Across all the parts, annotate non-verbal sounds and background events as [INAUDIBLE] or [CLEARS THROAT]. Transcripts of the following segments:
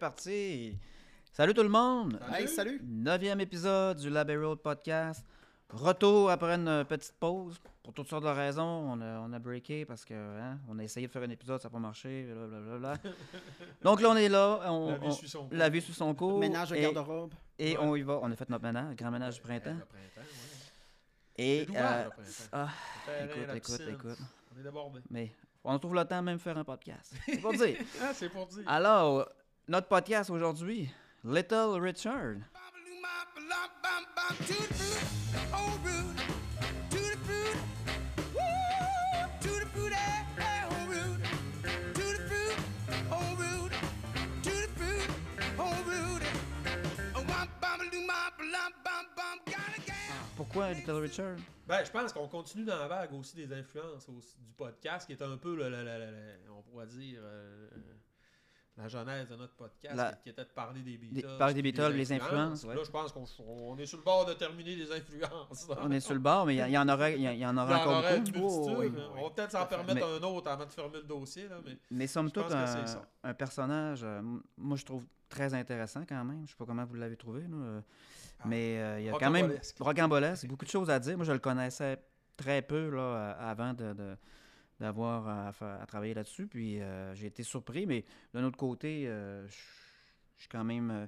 C'est parti. Salut tout le monde. Hey, salut. Neuvième épisode du Labby Road Podcast. Retour après une petite pause. Pour toutes sortes de raisons, on a, on a breaké parce que hein, on a essayé de faire un épisode, ça n'a pas marché. blablabla. Donc là, on est là. On, La vie on- suit son cours. la vie sous son cours. Ménage de et, garde-robe. et Ouais. on y va. On a fait notre ménage, grand ménage du printemps. Le printemps, ouais. Et euh, le printemps. ah, écoute, la écoute, piscine. écoute. On est débordé. Mais on trouve le temps même de faire un podcast. C'est pour dire. [LAUGHS] Ah, c'est pour dire. Alors, notre podcast aujourd'hui, Little Richard. Pourquoi Little Richard? Ben, je pense qu'on continue dans la vague aussi des influences du podcast, qui est un peu, on pourrait dire, euh, la genèse de notre podcast, La- qui était de parler des Beatles. parler des Beatles, les influences, ouais. Là, je pense qu'on on est sur le bord de terminer les influences. [LAUGHS] On est sur le bord, mais il y, en aura, y, en aura encore aurait beaucoup. Oh, oui. On va peut-être s'en permettre Mais- un autre avant de fermer le dossier. Là, mais... Mais somme toute, un, personnage, euh, moi je trouve très intéressant quand même. Je sais pas comment vous l'avez trouvé, là, euh, Ah, mais euh, il y a quand même rocambolesque. beaucoup de choses à dire. Moi, je le connaissais très peu là, avant de, de- d'avoir à, travailler là-dessus. Puis euh, j'ai été surpris, mais d'un autre côté, euh, je suis quand même. euh,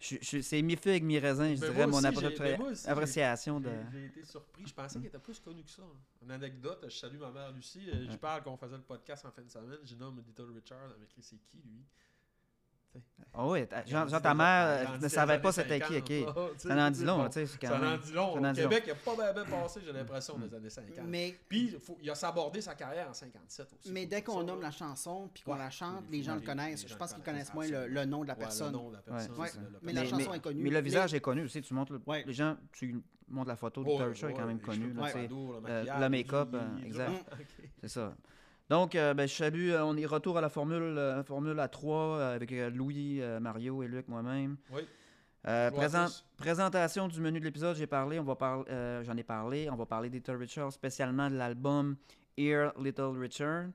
c'est mi-feu avec mi-raisin, je Ben, dirais, mon aussi, j'ai- ben, j'ai- appréciation de. J'ai- J'ai été surpris. Je pensais qu'il était plus connu que ça. hein. Une anecdote, je salue ma mère Lucie. Je parle qu'on faisait le podcast en fin de semaine. Je nomme Little Richard. Elle m'a écrit c'est qui lui Ah oui, Grandi genre ta mère euh, ne dans savait pas c'était qui, 50, ok. [LAUGHS] là, tu sais, Ça en dit long, tu sais, Ça en dit long. Au dit long. Québec, il n'a pas bien, passé, j'ai l'impression, des années 50. Mais, Puis, il faut- il a sabordé sa carrière en 57 aussi. mais dès qu'on nomme la chanson puis qu'on Ouais. la chante, Les- les gens les- le connaissent. Je pense qu'ils connaissent, moins le, le nom de la Ouais, le personne. nom de la personne, Ouais. c'est le- le Mais la chanson mais- est connue. Mais le visage est connu aussi. Tu montres les gens, tu montres la photo de Oh, Richard est quand même les connu. cheveux là, tu sais. pompadour, le le make-up, euh, exact. [LAUGHS] C'est ça. Donc, euh, ben, je salue, euh, on est retour à la formule, euh, formule à 3 euh, avec euh, Louis, Mario et Luc, moi-même. Oui. Présent- présentation du menu de l'épisode, j'ai parlé, on va parler, euh, j'en ai parlé, on va parler d'Little Richard, spécialement de l'album Here Little Richard.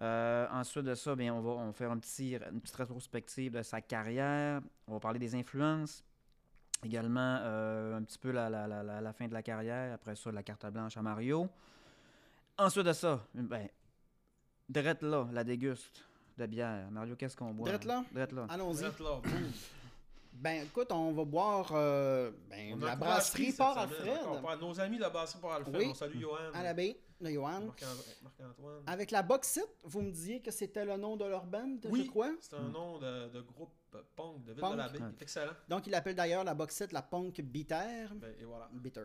Ensuite de ça, bien, on, va, on faire un petit, une petite rétrospective de sa carrière. On va parler des influences. Également, un petit peu la- la- la fin de la carrière. Après ça, la carte blanche à Mario. Ensuite de ça, ben, drette là, la déguste de bière. Mario, qu'est-ce qu'on boit? Drette là? Drette là. Allons-y. Ben écoute, on va boire euh, ben, On la brasserie Port semaine, Alfred Nos amis de la brasserie Port Alfred, Oui. on salue Johan. à la baie Johan. Marc-Antoine. Avec la Boxit, vous me disiez que c'était le nom de leur band, Oui. je crois? C'est un nom de, de groupe punk de Ville Punk. de la Baie. Ouais. Excellent. Donc, il appelle d'ailleurs la Boxit la Punk Bitter. Ben, et voilà. Bitter.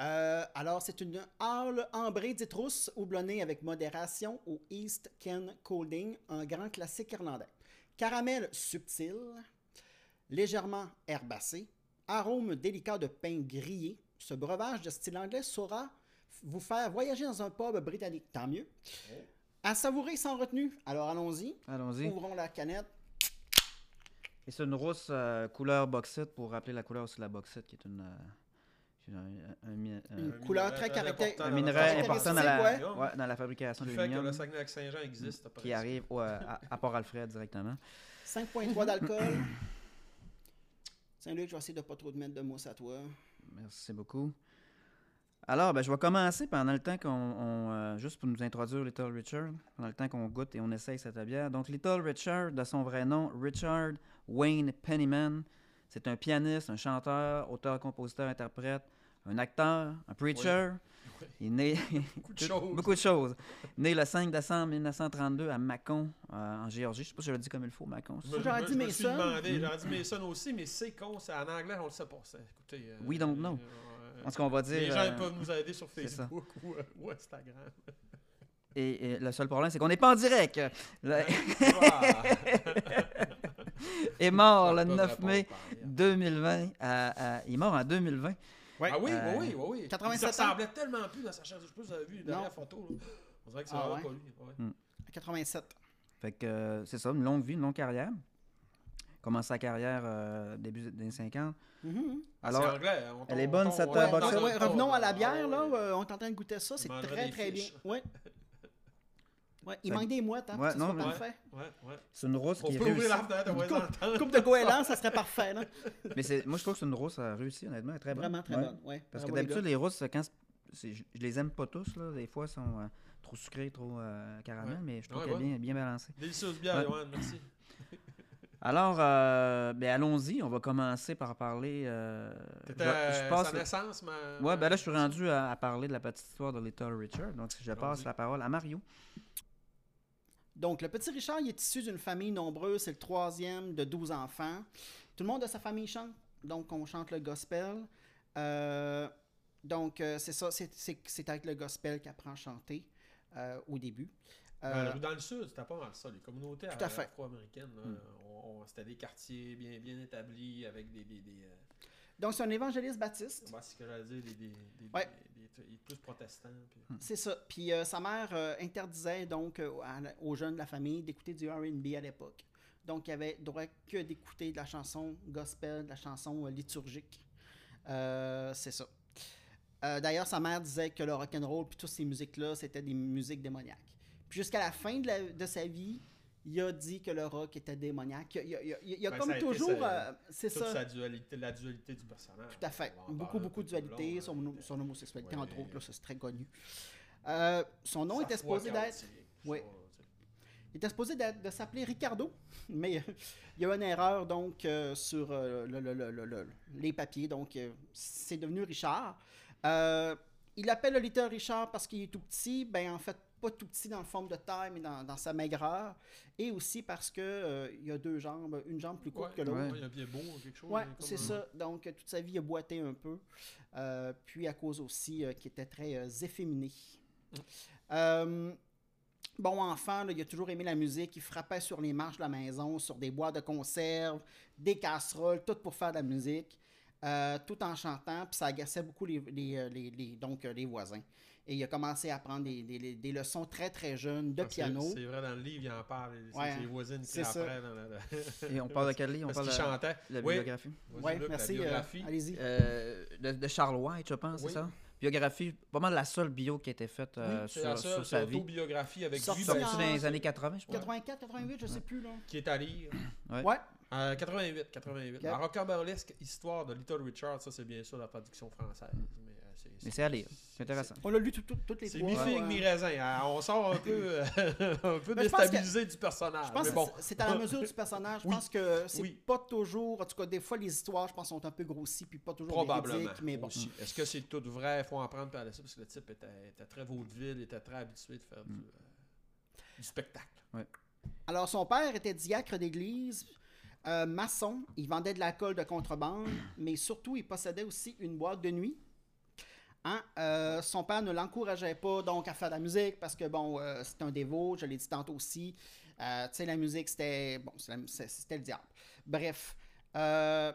Euh, alors, c'est une hâle ambrée d'itrousse houblonnée avec modération au East Ken Colding, un grand classique irlandais. Caramel subtil, légèrement herbacé, arôme délicat de pain grillé. Ce breuvage de style anglais saura vous faire voyager dans un pub britannique. Tant mieux. Oh. À savourer sans retenue. Alors, allons-y. Allons-y. Ouvrons la canette. Et c'est une rousse euh, couleur bauxite pour rappeler la couleur aussi de la bauxite, qui est une, euh, un, un mi- un- Une Un couleur très très caractér- important un notre important dans caractéristique, la, ouais. ouais, dans la fabrication de Qui fait que le l'aluminium Saguenay-Lac-Saint-Jean existe. après qui ça. arrive ouais, à, à Port-Alfred directement. 5,3 d'alcool. [COUGHS] Saint-Luc, je vais essayer de pas trop te mettre de mousse à toi. Merci beaucoup. Alors, ben, je vais commencer pendant le temps qu'on. on, euh, juste pour nous introduire Little Richard, pendant le temps qu'on goûte et on essaye cette bière. Donc, Little Richard, de son vrai nom, Richard Wayne Pennyman. C'est un pianiste, un chanteur, auteur, compositeur, interprète, un acteur, un preacher. Oui. Il est né. [LAUGHS] Beaucoup de [LAUGHS] choses. Beaucoup de choses. Né le 5 décembre 1932 à Macon, euh, en Géorgie. Je sais pas si je le dis comme il faut, Macon. J'aurais dit Mason. demandé, J'aurais dit Mason aussi, mais c'est con, c'est en anglais, on le sait pas. ça. Écoutez, euh, We don't know. euh, En tout cas, on va dire. les gens euh, peuvent nous aider sur. Facebook ou, euh, ou Instagram. et, et le seul problème, c'est qu'on n'est pas en direct. [LAUGHS] Le- Voilà. Est mort le Ils peuvent 9 répondre mai par ailleurs. 2020. à- à- il est mort en 2020. Ouais. Ah oui, Euh, oui, oui, oui. 87 Il ressemblait tellement plus dans sa chair. Je sais pas si vous avez vu la dernière Non. photo. Là. On dirait que c'est Ah vraiment ouais? pas lui. Ouais. À 87. Fait que euh, c'est ça, une longue vie, une longue carrière. Commence sa carrière euh, début des années 50. Mhm. Ah, Alors, c'est anglais, hein. On elle est bonne, on cette, euh, boxe. revenons à la Ah, bière, là. ouais. euh, on est en train de goûter ça. C'est très, très bien. Ouais. [LAUGHS] Ouais, il Ça- manque des mouettes, hein, Ouais, que non, mais- parfait. Ouais, ouais. C'est une rousse On qui est peut ouvrir la fenêtre, les entendre. Coupe de goéland, ça serait parfait, là. [LAUGHS] Mais c'est- moi, je trouve que c'est une rousse euh, réussie, honnêtement. elle est Très bonne. Vraiment très Ouais. bonne, ouais. Parce que Bravo, les d'habitude, gars. les rousses, quand je, les aime pas tous. Là. Des fois, elles sont euh, trop sucrées, trop euh, caramel, Ouais. mais je trouve Ouais, qu'elle est ouais. bien, bien balancée. Délicieuse bière, Ouais. Johan, merci. [LAUGHS] Alors, euh, ben, allons-y. On va commencer par parler. euh, T'étais je- à je passe sa naissance, ma... Ouais, ben là, je suis rendu à, à parler de la petite histoire de Little Richard. Donc, je passe Allons-y. la parole à Mario. Donc, le petit Richard, il est issu d'une famille nombreuse. C'est le troisième de 12 enfants. Tout le monde de sa famille chante. Donc, on chante le gospel. Euh, donc, euh, c'est ça. c'est- C'est c'est avec le gospel qu'il apprend à chanter euh, au début. Dans, le- dans le sud, c'était pas mal ça. Les communautés afro-américaines, on- c'était des quartiers bien, bien établis avec des. des, des donc, c'est un évangéliste baptiste. comment est-ce que j'allais dire Des, des, des, Ouais. Des- des- plus protestants. puis- C'est ça. Puis euh, sa mère euh, interdisait donc euh, aux jeunes de la famille d'écouter du R&B à l'époque. Donc, il y avait droit que d'écouter de la chanson gospel, de la chanson liturgique. C'est ça. D'ailleurs, sa mère disait que le rock'n'roll puis toutes ces musiques-là, c'était des musiques démoniaques. Puis jusqu'à la fin de sa vie, il a dit que le rock était démoniaque. Il y a, il il y a Ben, comme a toujours... euh, c'est ça. sa dualité, la dualité du personnage. Tout à fait. Beaucoup, beaucoup de dualité, long, son, là. son homosexualité, Ouais, entre autres, c'est très connu. Euh, son nom était supposé d'être... Oui. Il était supposé de s'appeler Ricardo, [LAUGHS] mais euh, il y a eu une erreur donc euh, sur euh, le- le- le- le- le- les papiers, donc euh, c'est devenu Richard. Euh, il l'appelle le Little Richard parce qu'il est tout petit, ben en fait pas tout petit dans le forme de taille, mais dans, dans sa maigreur, et aussi parce que euh, il y a deux jambes, une jambe plus courte Ouais, que l'autre. Ouais. Il a bien beau, quelque chose. Ouais, c'est un- ça. Donc, toute sa vie, il a boité un peu. Euh, puis, à cause aussi euh, qu'il était très euh, efféminé. Bon enfant, là, il a toujours aimé la musique. Il frappait sur les marches de la maison, sur des boîtes de conserve, des casseroles, tout pour faire de la musique, euh, tout en chantant. Puis, ça agaçait beaucoup les, les, les- les- donc, les voisins. Et il a commencé à apprendre des, des- des leçons très, très jeunes de Parce piano. C'est vrai, dans le livre, il en parle. C'est Ouais, ses voisines qui c'est ça. apprennent. La, la- Et on parle de quel livre? On parle de la Oui. biographie. Vas-y, Ouais, merci. La euh, biographie. Allez-y. Euh, de, de Charles White, je pense, Oui. c'est ça? Biographie, pas mal la seule bio qui a été faite euh, Oui, c'est la sur, seule sur sa vie. autobiographie avec Sorti lui, en- ben, Sorti dans les années 80, je pense. 84, 88, je sais plus, là. qui est à lire. Ouais. Ouais. Euh, 88, 88. Ok. La rocambolesque histoire de Little Richard, ça c'est bien sûr la traduction française. Mais, euh, c'est, c'est à lire. C'est intéressant. On l'a lu tout- tout- toutes les C'est trois. mi-figue, ouais. mi-raisin. hein. On sort un [LAUGHS] peu, euh, un peu pense que- déstabilisé du personnage. Je pense mais que bon, c'est- c'est à la mesure du personnage. Je Oui. pense que c'est Oui. pas toujours. En tout cas, des fois, les histoires, je pense, sont un peu grossies puis pas toujours probablement. Mais bon. aussi. Est-ce que c'est tout vrai? Il faut en prendre par la suite parce que le type était, était très vaudeville, était très habitué de faire du, Mm. euh, du spectacle. Alors, son père était diacre d'église, euh, maçon. Il vendait de l'alcool de contrebande, mais surtout, il possédait aussi une boîte de nuit. Hein, euh, son père ne l'encourageait pas donc à faire de la musique parce que bon, euh, c'était un dévot, je l'ai dit tantôt aussi. Euh, tu sais, la musique, c'était bon, c'est c'est- c'était le diable. Bref, euh,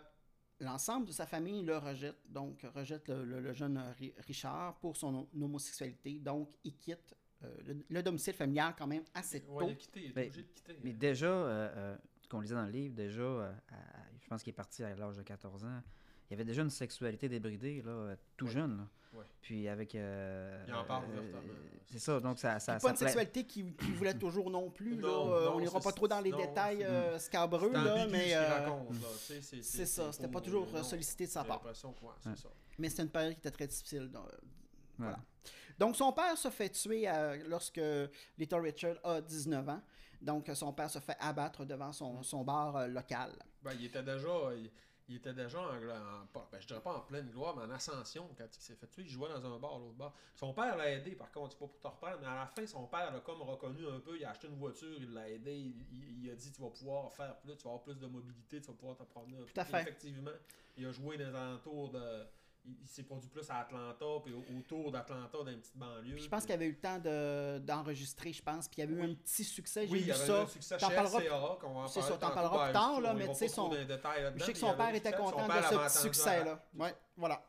l'ensemble de sa famille le rejette, donc rejette le, le- le jeune Ri- Richard pour son homosexualité. Donc, il quitte euh, le, le domicile familial quand même assez tôt. Ouais, il a quitté, il est Ben, obligé de quitter. Mais déjà, euh, euh, qu'on lisait dans le livre, déjà, euh, à- je pense qu'il est parti à l'âge de 14 ans. Il y avait déjà une sexualité débridée, là, tout Ouais. jeune. là. Ouais. Puis avec. euh, Il en parle euh, ouvertement. C'est ça, donc ça. ça, ça pas une sexualité qu'il qu'il voulait toujours non plus. Non, Euh, non, on n'ira pas trop dans les non, détails euh, scabreux, C'est là, mais qu'il euh, raconte, là, tu sais, c'est, c'est ça. C'était pas toujours non, sollicité de sa j'ai part. Mais c'était une période qui était très difficile. donc, euh, voilà. Donc, son père se fait tuer euh, lorsque Little Richard a 19 ans. Donc, son père se fait abattre devant son, son bar euh, local. Ben, il était déjà, il, il était déjà en, en- ben, je dirais pas en pleine gloire, mais en ascension quand il s'est fait tuer. Il jouait dans un bar à l'autre bar. Son père l'a aidé, par contre, c'est pas pour te reprendre, mais à la fin, son père l'a comme reconnu un peu. Il a acheté une voiture, il l'a aidé. Il, a dit Tu vas pouvoir faire plus, tu vas avoir plus de mobilité, tu vas pouvoir te promener. un peu. Tout à fait. Effectivement, il a joué dans les alentours de. Il, il s'est produit plus à Atlanta, puis au- autour d'Atlanta, dans une petite banlieue. Puis je pense qu'il avait eu le temps de- d'enregistrer, je pense. Puis il y avait eu Oui. un petit succès. J'ai Oui, vu il y avait ça. un succès chez LCA, qu'on va en c'est parler ça, t'en parleras Ben, plus tard, là, mais tu sais, son- Je sais que son père était content de ce avait petit entendu succès, à- là. Ouais, voilà.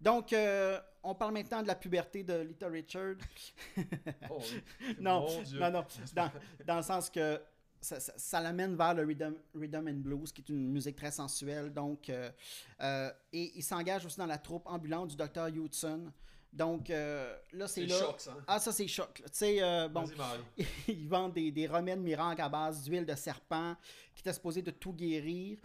Donc, euh, on parle maintenant de la puberté de Little Richard. Oh, oui. [LAUGHS] Non, Mon Dieu. non, non. Dans, dans le sens que ça, ça- ça l'amène vers le rhythm, rhythm and blues, qui est une musique très sensuelle. Donc, euh, euh, et il s'engage aussi dans la troupe ambulante du Dr. Hudson. Donc, euh, là, c'est là. choc, ça. hein? Ah, ça, c'est choc. Tu sais, bon, [LAUGHS] ils vendent des, des remèdes miracles à base d'huile de serpent qui était supposé de tout guérir.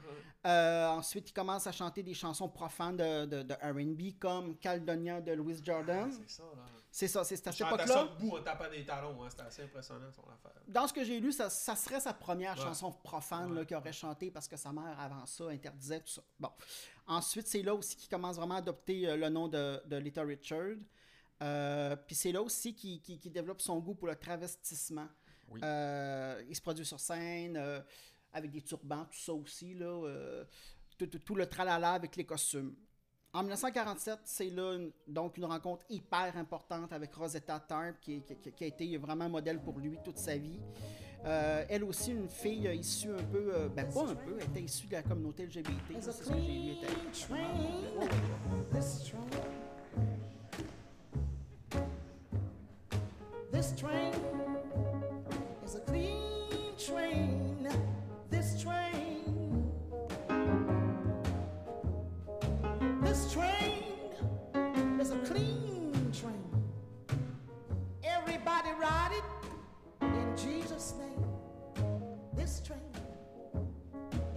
Euh, ensuite, ils commencent à chanter des chansons profanes de, de, de R&B comme Caldonia de Louis Jordan. Ah, C'est ça, là. C'est ça, c'est cette époque-là. ça debout en tapant des talons, hein. C'était assez impressionnant, son affaire. Dans ce que j'ai lu, ça, ça serait sa première Ouais. chanson profane Ouais. qu'il aurait chanté parce que sa mère, avant ça, interdisait tout ça. Bon. Ensuite, c'est là aussi qu'il commence vraiment à adopter euh, le nom de, de Little Richard. Euh, Puis c'est là aussi qu'il développe son goût pour le travestissement. Oui. Euh, il se produit sur scène euh, avec des turbans, tout ça aussi. Là, euh, tout, tout- tout le tralala avec les costumes. En 1947, c'est là une- donc une rencontre hyper importante avec Rosetta Tarp, qui, qui- qui a été vraiment un modèle pour lui toute sa vie. Euh, elle aussi, une fille euh, issue un peu, euh, ben pas un peu, elle était issue de la communauté LGBT. C'est ce que j'ai lu. train. This train is a clean train. Ride it in Jesus' name. This train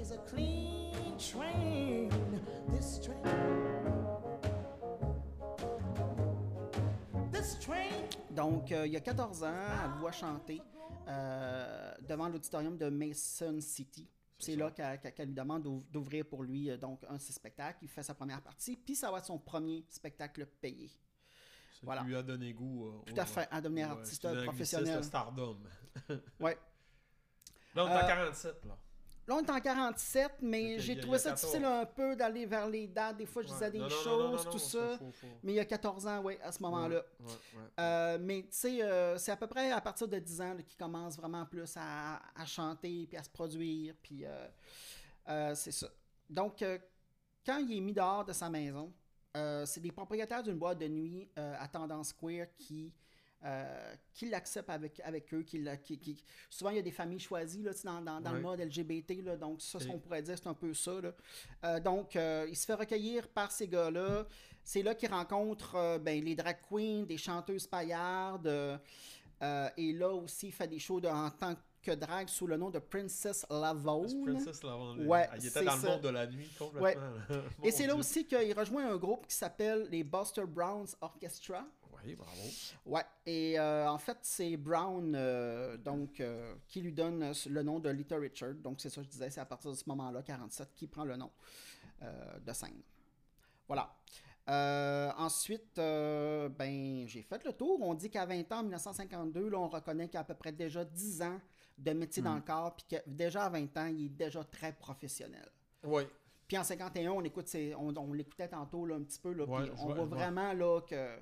is a clean train. This train. This train. Donc, euh, il y a 14 ans, elle voit chanter euh, devant l'auditorium de Mason City. C'est là qu'elle lui demande d'ouv- d'ouvrir pour lui euh, donc un de ses spectacles. Il fait sa première partie, puis ça va être son premier spectacle payé. Voilà. qui lui a donné goût. euh, Tout à fait, à devenir euh, artiste professionnel. Stardom. [LAUGHS] Ouais. Là, on est en Euh, 47, là. Là, on est en 47, mais j'ai trouvé ça difficile 14. un peu d'aller vers les dates. Des fois, je disais des choses, tout ça. Mais il y a 14 ans, oui, à ce moment-là. Euh, mais tu sais, euh, c'est à peu près à partir de 10 ans qu'il commence vraiment plus à, chanter, puis à se produire, puis euh, euh, c'est ça. Donc, euh, quand il est mis dehors de sa maison, euh, c'est des propriétaires d'une boîte de nuit euh, à tendance queer qui, euh, qui l'acceptent avec, avec eux. Qui, la- qui- qui- Souvent, il y a des familles choisies là, dans, dans, le mode LGBT, là, donc ça, ce qu'on pourrait dire, c'est un peu ça. là. Donc, il se fait recueillir par ces gars-là. C'est là qu'il rencontre ben, les drag queens, des chanteuses paillardes. et là aussi, il fait des shows de- en tant que drag sous le nom de Princess Lavone. Princess Lavande. Ouais, Il était dans le monde de la nuit complètement. Ouais. [LAUGHS] Et c'est là aussi qu'il rejoint un groupe qui s'appelle les Buster Browns Orchestra. Oui, bravo. Ouais, et euh, en fait, c'est Brown euh, donc, euh, qui lui donne le nom de Little Richard. Donc, c'est ça que je disais, c'est à partir de ce moment-là, 47, qui prend le nom de scène. Voilà. Euh, ensuite, euh, ben, j'ai fait le tour. On dit qu'à 20 ans, en 1952, là, on reconnaît qu'il a à peu près déjà 10 ans de métier dans le corps, puis que déjà à 20 ans, il est déjà très professionnel. Oui. Puis en 51, on écoute, ses- on, on l'écoutait tantôt là, un petit peu, là, Ouais, puis on vois- voit vraiment là que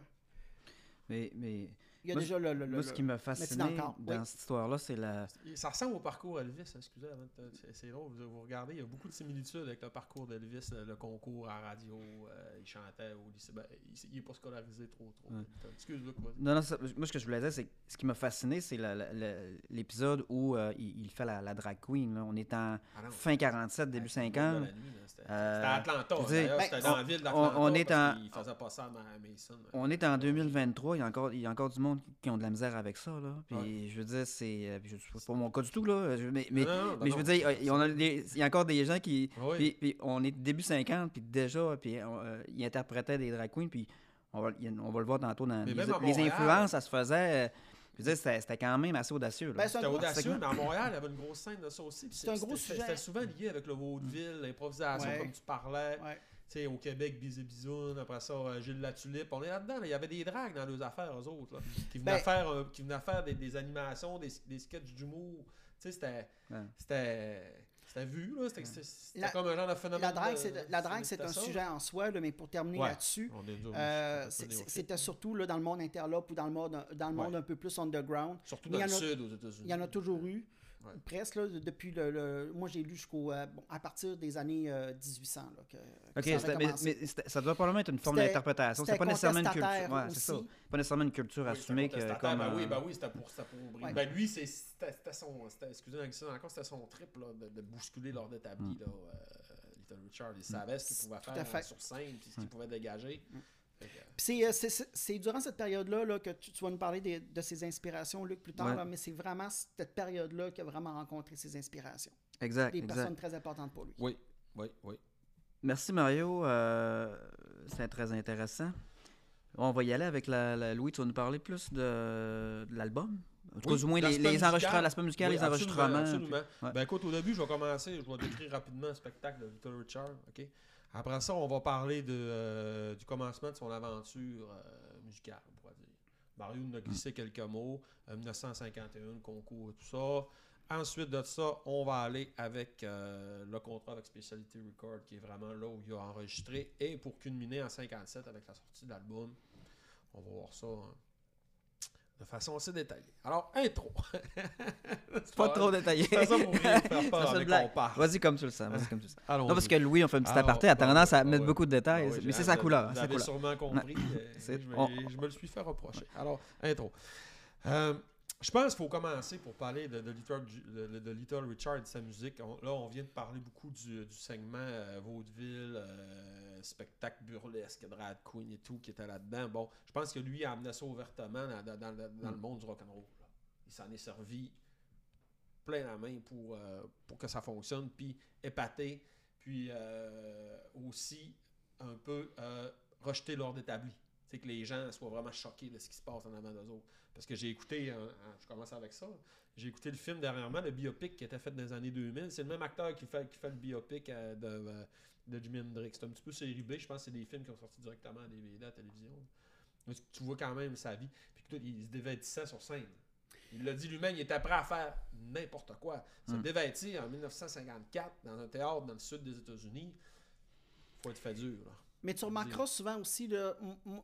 Mais, mais il y a Moi, déjà le, le- le- moi, ce qui m'a fasciné dans oui. cette histoire-là, c'est la. Ça ressemble au parcours Elvis, excusez, c'est- c'est drôle, vous, vous regardez, il y a beaucoup de similitudes avec le parcours d'Elvis, le, le concours à radio, euh, il chantait au lycée, ben, il, il est pas scolarisé trop, trop. Ouais. Excuse-moi, quoi. Non, non, ça- moi, ce que je voulais dire, c'est que ce qui m'a fasciné, c'est la- la- la- l'épisode où euh, il, il fait la, la drag queen. là. On est en Ah fin 47, début Ouais, 50. de la nuit, là, C'était Euh, c'était à Atlanta, d'ailleurs, ben, c'était on- dans la ville d'Atlanta. on est parce en- qu'il faisait pas ça à Ma- Mason. On est en 2023, il y, a encore, il y a encore du monde qui ont de la misère avec ça. Là. Puis Ouais. je veux dire, c'est. euh, puis pas mon cas du tout, là. je- mais mais, Non, non, non, mais je veux dire, il y, a des- il y a encore des gens qui. Oui. Puis, puis on est début 50, puis déjà, puis on, euh, ils interprétaient des drag queens, puis on va, on va le voir tantôt dans les, les influences, ça se faisait. euh, je veux dire, c'était quand même assez audacieux. Ben, C'était audacieux, mais à Montréal, il y avait une grosse scène de ça aussi. puis C'est un gros c'était- sujet. C'était souvent lié avec le vaudeville, l'improvisation, Ouais. comme tu parlais. Ouais. Sais, au Québec, Bisé Bisoun, après ça, euh, Gilles Latulippe. On est là-dedans. là. Il y avait des dragues dans leurs affaires, eux autres. là, qui venaient Ben- faire, euh, qui venaient faire des, des animations, des, des sketchs d'humour. Tu sais, c'était. Ouais. C'était. C'était vu, là. C'était comme un genre de phénomène. La drague, c'est la drague, c'est un sujet en soi, là, mais pour terminer Ouais. là-dessus, euh, c'était surtout là, dans le monde interlope ou dans le monde, dans le monde Ouais. un peu plus underground. Surtout mais dans le a- sud, aux États-Unis. Il y en a toujours eu, Ouais. presque, là, depuis le, le- Moi, j'ai lu jusqu'au. euh, bon, à partir des années euh, 1800. Là, que, que Ok, ça mais, mais ça doit probablement être une forme d'interprétation. C'est pas nécessairement une culture. Ouais, c'est ça. aussi. Pas nécessairement une culture Oui, assumée que comme. ben oui, ben oui, c'était pour, c'était pour. Ouais. Ben lui, c'est- c'était son. Excusez encore, c'était son trip là, de, de bousculer l'ordre établi. Là, euh, Little Richard, il savait ce qu'il pouvait faire sur scène, puis ce qu'il pouvait dégager. Puis c'est, euh, c'est- durant cette période-là là, que tu, tu vas nous parler des- de ses inspirations, Luc, plus tard, Ouais. là, mais c'est vraiment cette période-là qu'il a vraiment rencontré ses inspirations. Exact, Des exact. personnes très importantes pour lui. Oui, oui, oui. Merci Mario, euh, c'est très intéressant. On va y aller avec la, la- Louis, tu vas nous parler plus de, de l'album? En tout cas, Oui, du moins les, l'aspect les musical. enregistrements, l'aspect musical, Oui, les absolument, enregistrements. Absolument. puis- ouais. Ben écoute, au début, je vais commencer, je vais décrire rapidement le spectacle de Little Richard. ok? Après ça, on va parler de, euh, du commencement de son aventure euh, musicale, on pourrait dire. Mario nous a glissé quelques mots, euh, 1951, le concours et tout ça. Ensuite de ça, on va aller avec euh, le contrat avec Specialty Record, qui est vraiment là où il a enregistré. Et pour culminer en 57 avec la sortie de l'album, on va voir ça hein, de façon assez détaillée. Alors, intro. [LAUGHS] C'est Pas trop détaillé. Fais ça pour rien, faire [LAUGHS] peur c'est. Vas-y comme tu le sens. Vas-y comme tu le sens. Non, parce que Louis, on fait un petit Ah, aparté, a tendance à mettre beaucoup de détails, Ah mais c'est sa couleur. Vous avez sûrement compris. euh, [LAUGHS] C'est- je, me, le suis fait reprocher. Alors, intro. Euh, je pense qu'il faut commencer pour parler de, de Little, de- de Little Richard et sa musique. On- là, on vient de parler beaucoup du, du segment euh, vaudeville, euh, spectacle burlesque, drag queen et tout qui était là-dedans. Bon, je pense que lui a amené ça ouvertement dans, dans- dans le- le monde du rock'n'roll. Il s'en est servi plein la main pour, euh, pour que ça fonctionne, puis épater, puis euh, aussi un peu euh, rejeter l'ordre établi. C'est que les gens soient vraiment choqués de ce qui se passe en avant d'eux autres. Parce que j'ai écouté, euh, euh, je commence avec ça, j'ai écouté le film dernièrement, le biopic qui était fait dans les années 2000. C'est le même acteur qui fait, qui fait le biopic de, de Jimi Hendrix. C'est un petit peu série B, je pense que c'est des films qui ont sorti directement à DVD, à la télévision. Mais tu- vois quand même sa vie. Puis tout, il se dévêtissait sur scène. Il l'a dit lui-même, il était prêt à faire n'importe quoi. Se Mm. dévêtir en 1954 dans un théâtre dans le sud des États-Unis, faut être fait dur. là. Mais tu remarqueras souvent aussi, là,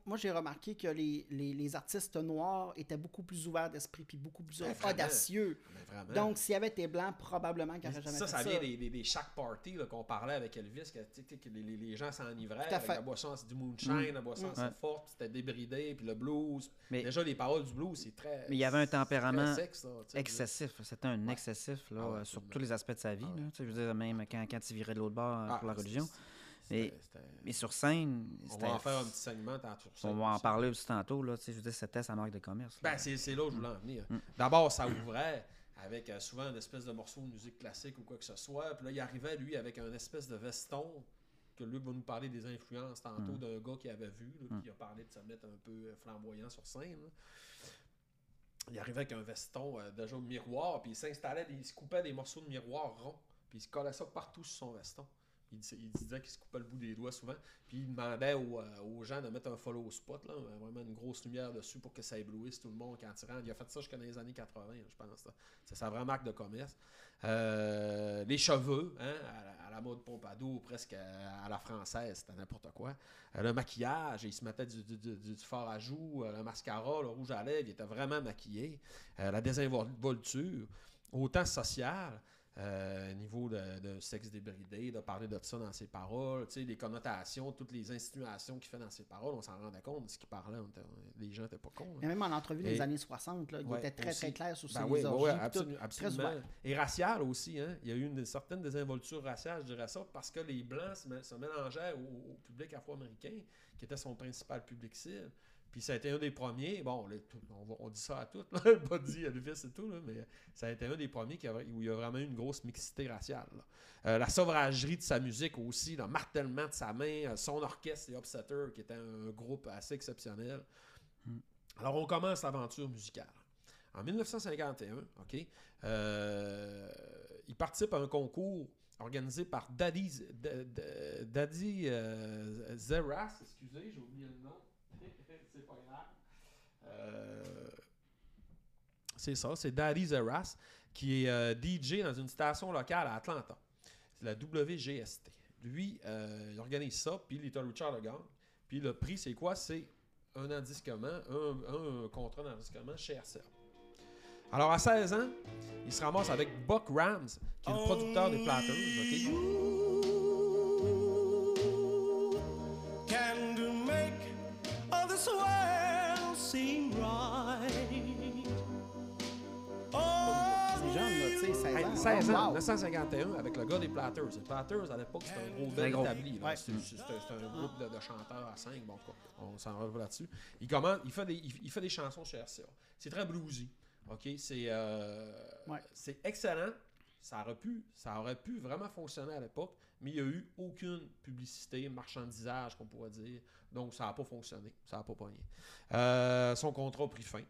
moi j'ai remarqué que les, les- les artistes noirs étaient beaucoup plus ouverts d'esprit puis beaucoup plus Ben, audacieux. Mais vraiment. Donc s'il y avait été blanc, probablement qu'il n'aurait jamais ça, fait ça ça. vient des, des, des parties là, qu'on parlait avec Elvis, que, tu sais, que les, les- les gens s'enivraient avec fait. la boisson, c'est du moonshine, la boisson Mm. assez Ouais. forte, c'était débridé, puis le blues. Mais- Déjà, les paroles du blues, c'est très. Mais il y avait un c'est tempérament sexe, excessif. C'était un Ouais. excessif là, Ah ouais, euh, sur tous les aspects de sa vie. Ah ouais. là. Je veux dire, même quand, quand il virait de l'autre bord euh, Ah, pour la religion. Mais- sur scène, On va en faire un petit segment sur on scène va en parler aussi tantôt. Là, je veux dire, c'était sa marque de commerce. Ben, c'est c'est là où je voulais en venir. Mm. D'abord, ça ouvrait avec euh, souvent une espèce de morceau de musique classique ou quoi que ce soit. Puis là, il arrivait, lui, avec un espèce de veston, que Luc va nous parler des influences tantôt Mm. d'un gars qu'il avait vu, là, Mm. qui a parlé de se mettre un peu euh, flamboyant sur scène. là. Il arrivait avec un veston euh, déjà miroir, puis il s'installait, il se coupait des morceaux de miroir ronds, puis il se collait ça partout sur son veston. Il, dis- il disait qu'il se coupait le bout des doigts souvent, puis il demandait aux, euh, gens de mettre un follow spot, là, euh, vraiment une grosse lumière dessus pour que ça éblouisse tout le monde quand il rentre. Il a fait ça jusqu'à dans les années 80, je pense. C'est sa vraie marque de commerce. Euh, les cheveux, hein, à, la, mode Pompadour, presque à, la française, c'était n'importe quoi. Le maquillage, il se mettait du, du- à joues, le mascara, le rouge à lèvres, il était vraiment maquillé. La désinvolture, autant social, euh, niveau de, de sexe débridé, de parler de ça dans ses paroles, les connotations, toutes les insinuations qu'il fait dans ses paroles, on s'en rendait compte de ce qu'il parlait. les gens n'étaient pas cons. hein. Mais même en entrevue des années 60, là, il Ouais, était très aussi. très clair sur Ben ses oui, ben orgies, absolu- tout, absolument. très. Et racial aussi, hein. Il y a eu une certaine désinvolture raciale, je dirais ça, parce que les Blancs se mélangeaient au, au public afro-américain, qui était son principal public cible. Puis ça a été un des premiers, bon, les- on, dit ça à tout, là, pas dit Elvis et tout, là, mais ça a été un des premiers qui a- où il y a vraiment eu une grosse mixité raciale. Euh, la sauvagerie de sa musique aussi, le martèlement de sa main, euh, son orchestre, les Upsetter, qui était un groupe assez exceptionnel. Alors on commence l'aventure musicale. En 1951, OK, euh, il participe à un concours organisé par Daddy, euh, Zeras, excusez, j'ai oublié le nom. c'est pas grave. Euh, c'est ça, c'est Daddy Zeras, qui est euh, DJ dans une station locale à Atlanta. C'est la WGST. Lui, euh, il organise ça, puis Little Richard le gagne. Puis le prix, c'est quoi? C'est un enregistrement, un, un contrat d'enregistrement chez RCA. Alors, à 16 ans, il se ramasse avec Buck Rams, qui est le producteur des Platters? 16 Hey, ans. 16 ans, Wow. 1951, avec le gars des Platters. Les Platters, à l'époque, c'était un gros gros. établi. Ouais. C'était un groupe de, de chanteurs à 5. Bon, en tout cas, on s'en revoit là-dessus. Il, commence, il, fait des, il, il fait des chansons chez RCA. C'est très bluesy. OK? C'est euh, Ouais. c'est excellent. Ça aurait, pu, ça aurait pu vraiment fonctionner à l'époque, mais il n'y a eu aucune publicité, marchandisage, qu'on pourrait dire. Donc, ça n'a pas fonctionné. Ça n'a pas pogné. Euh, son contrat a pris fin.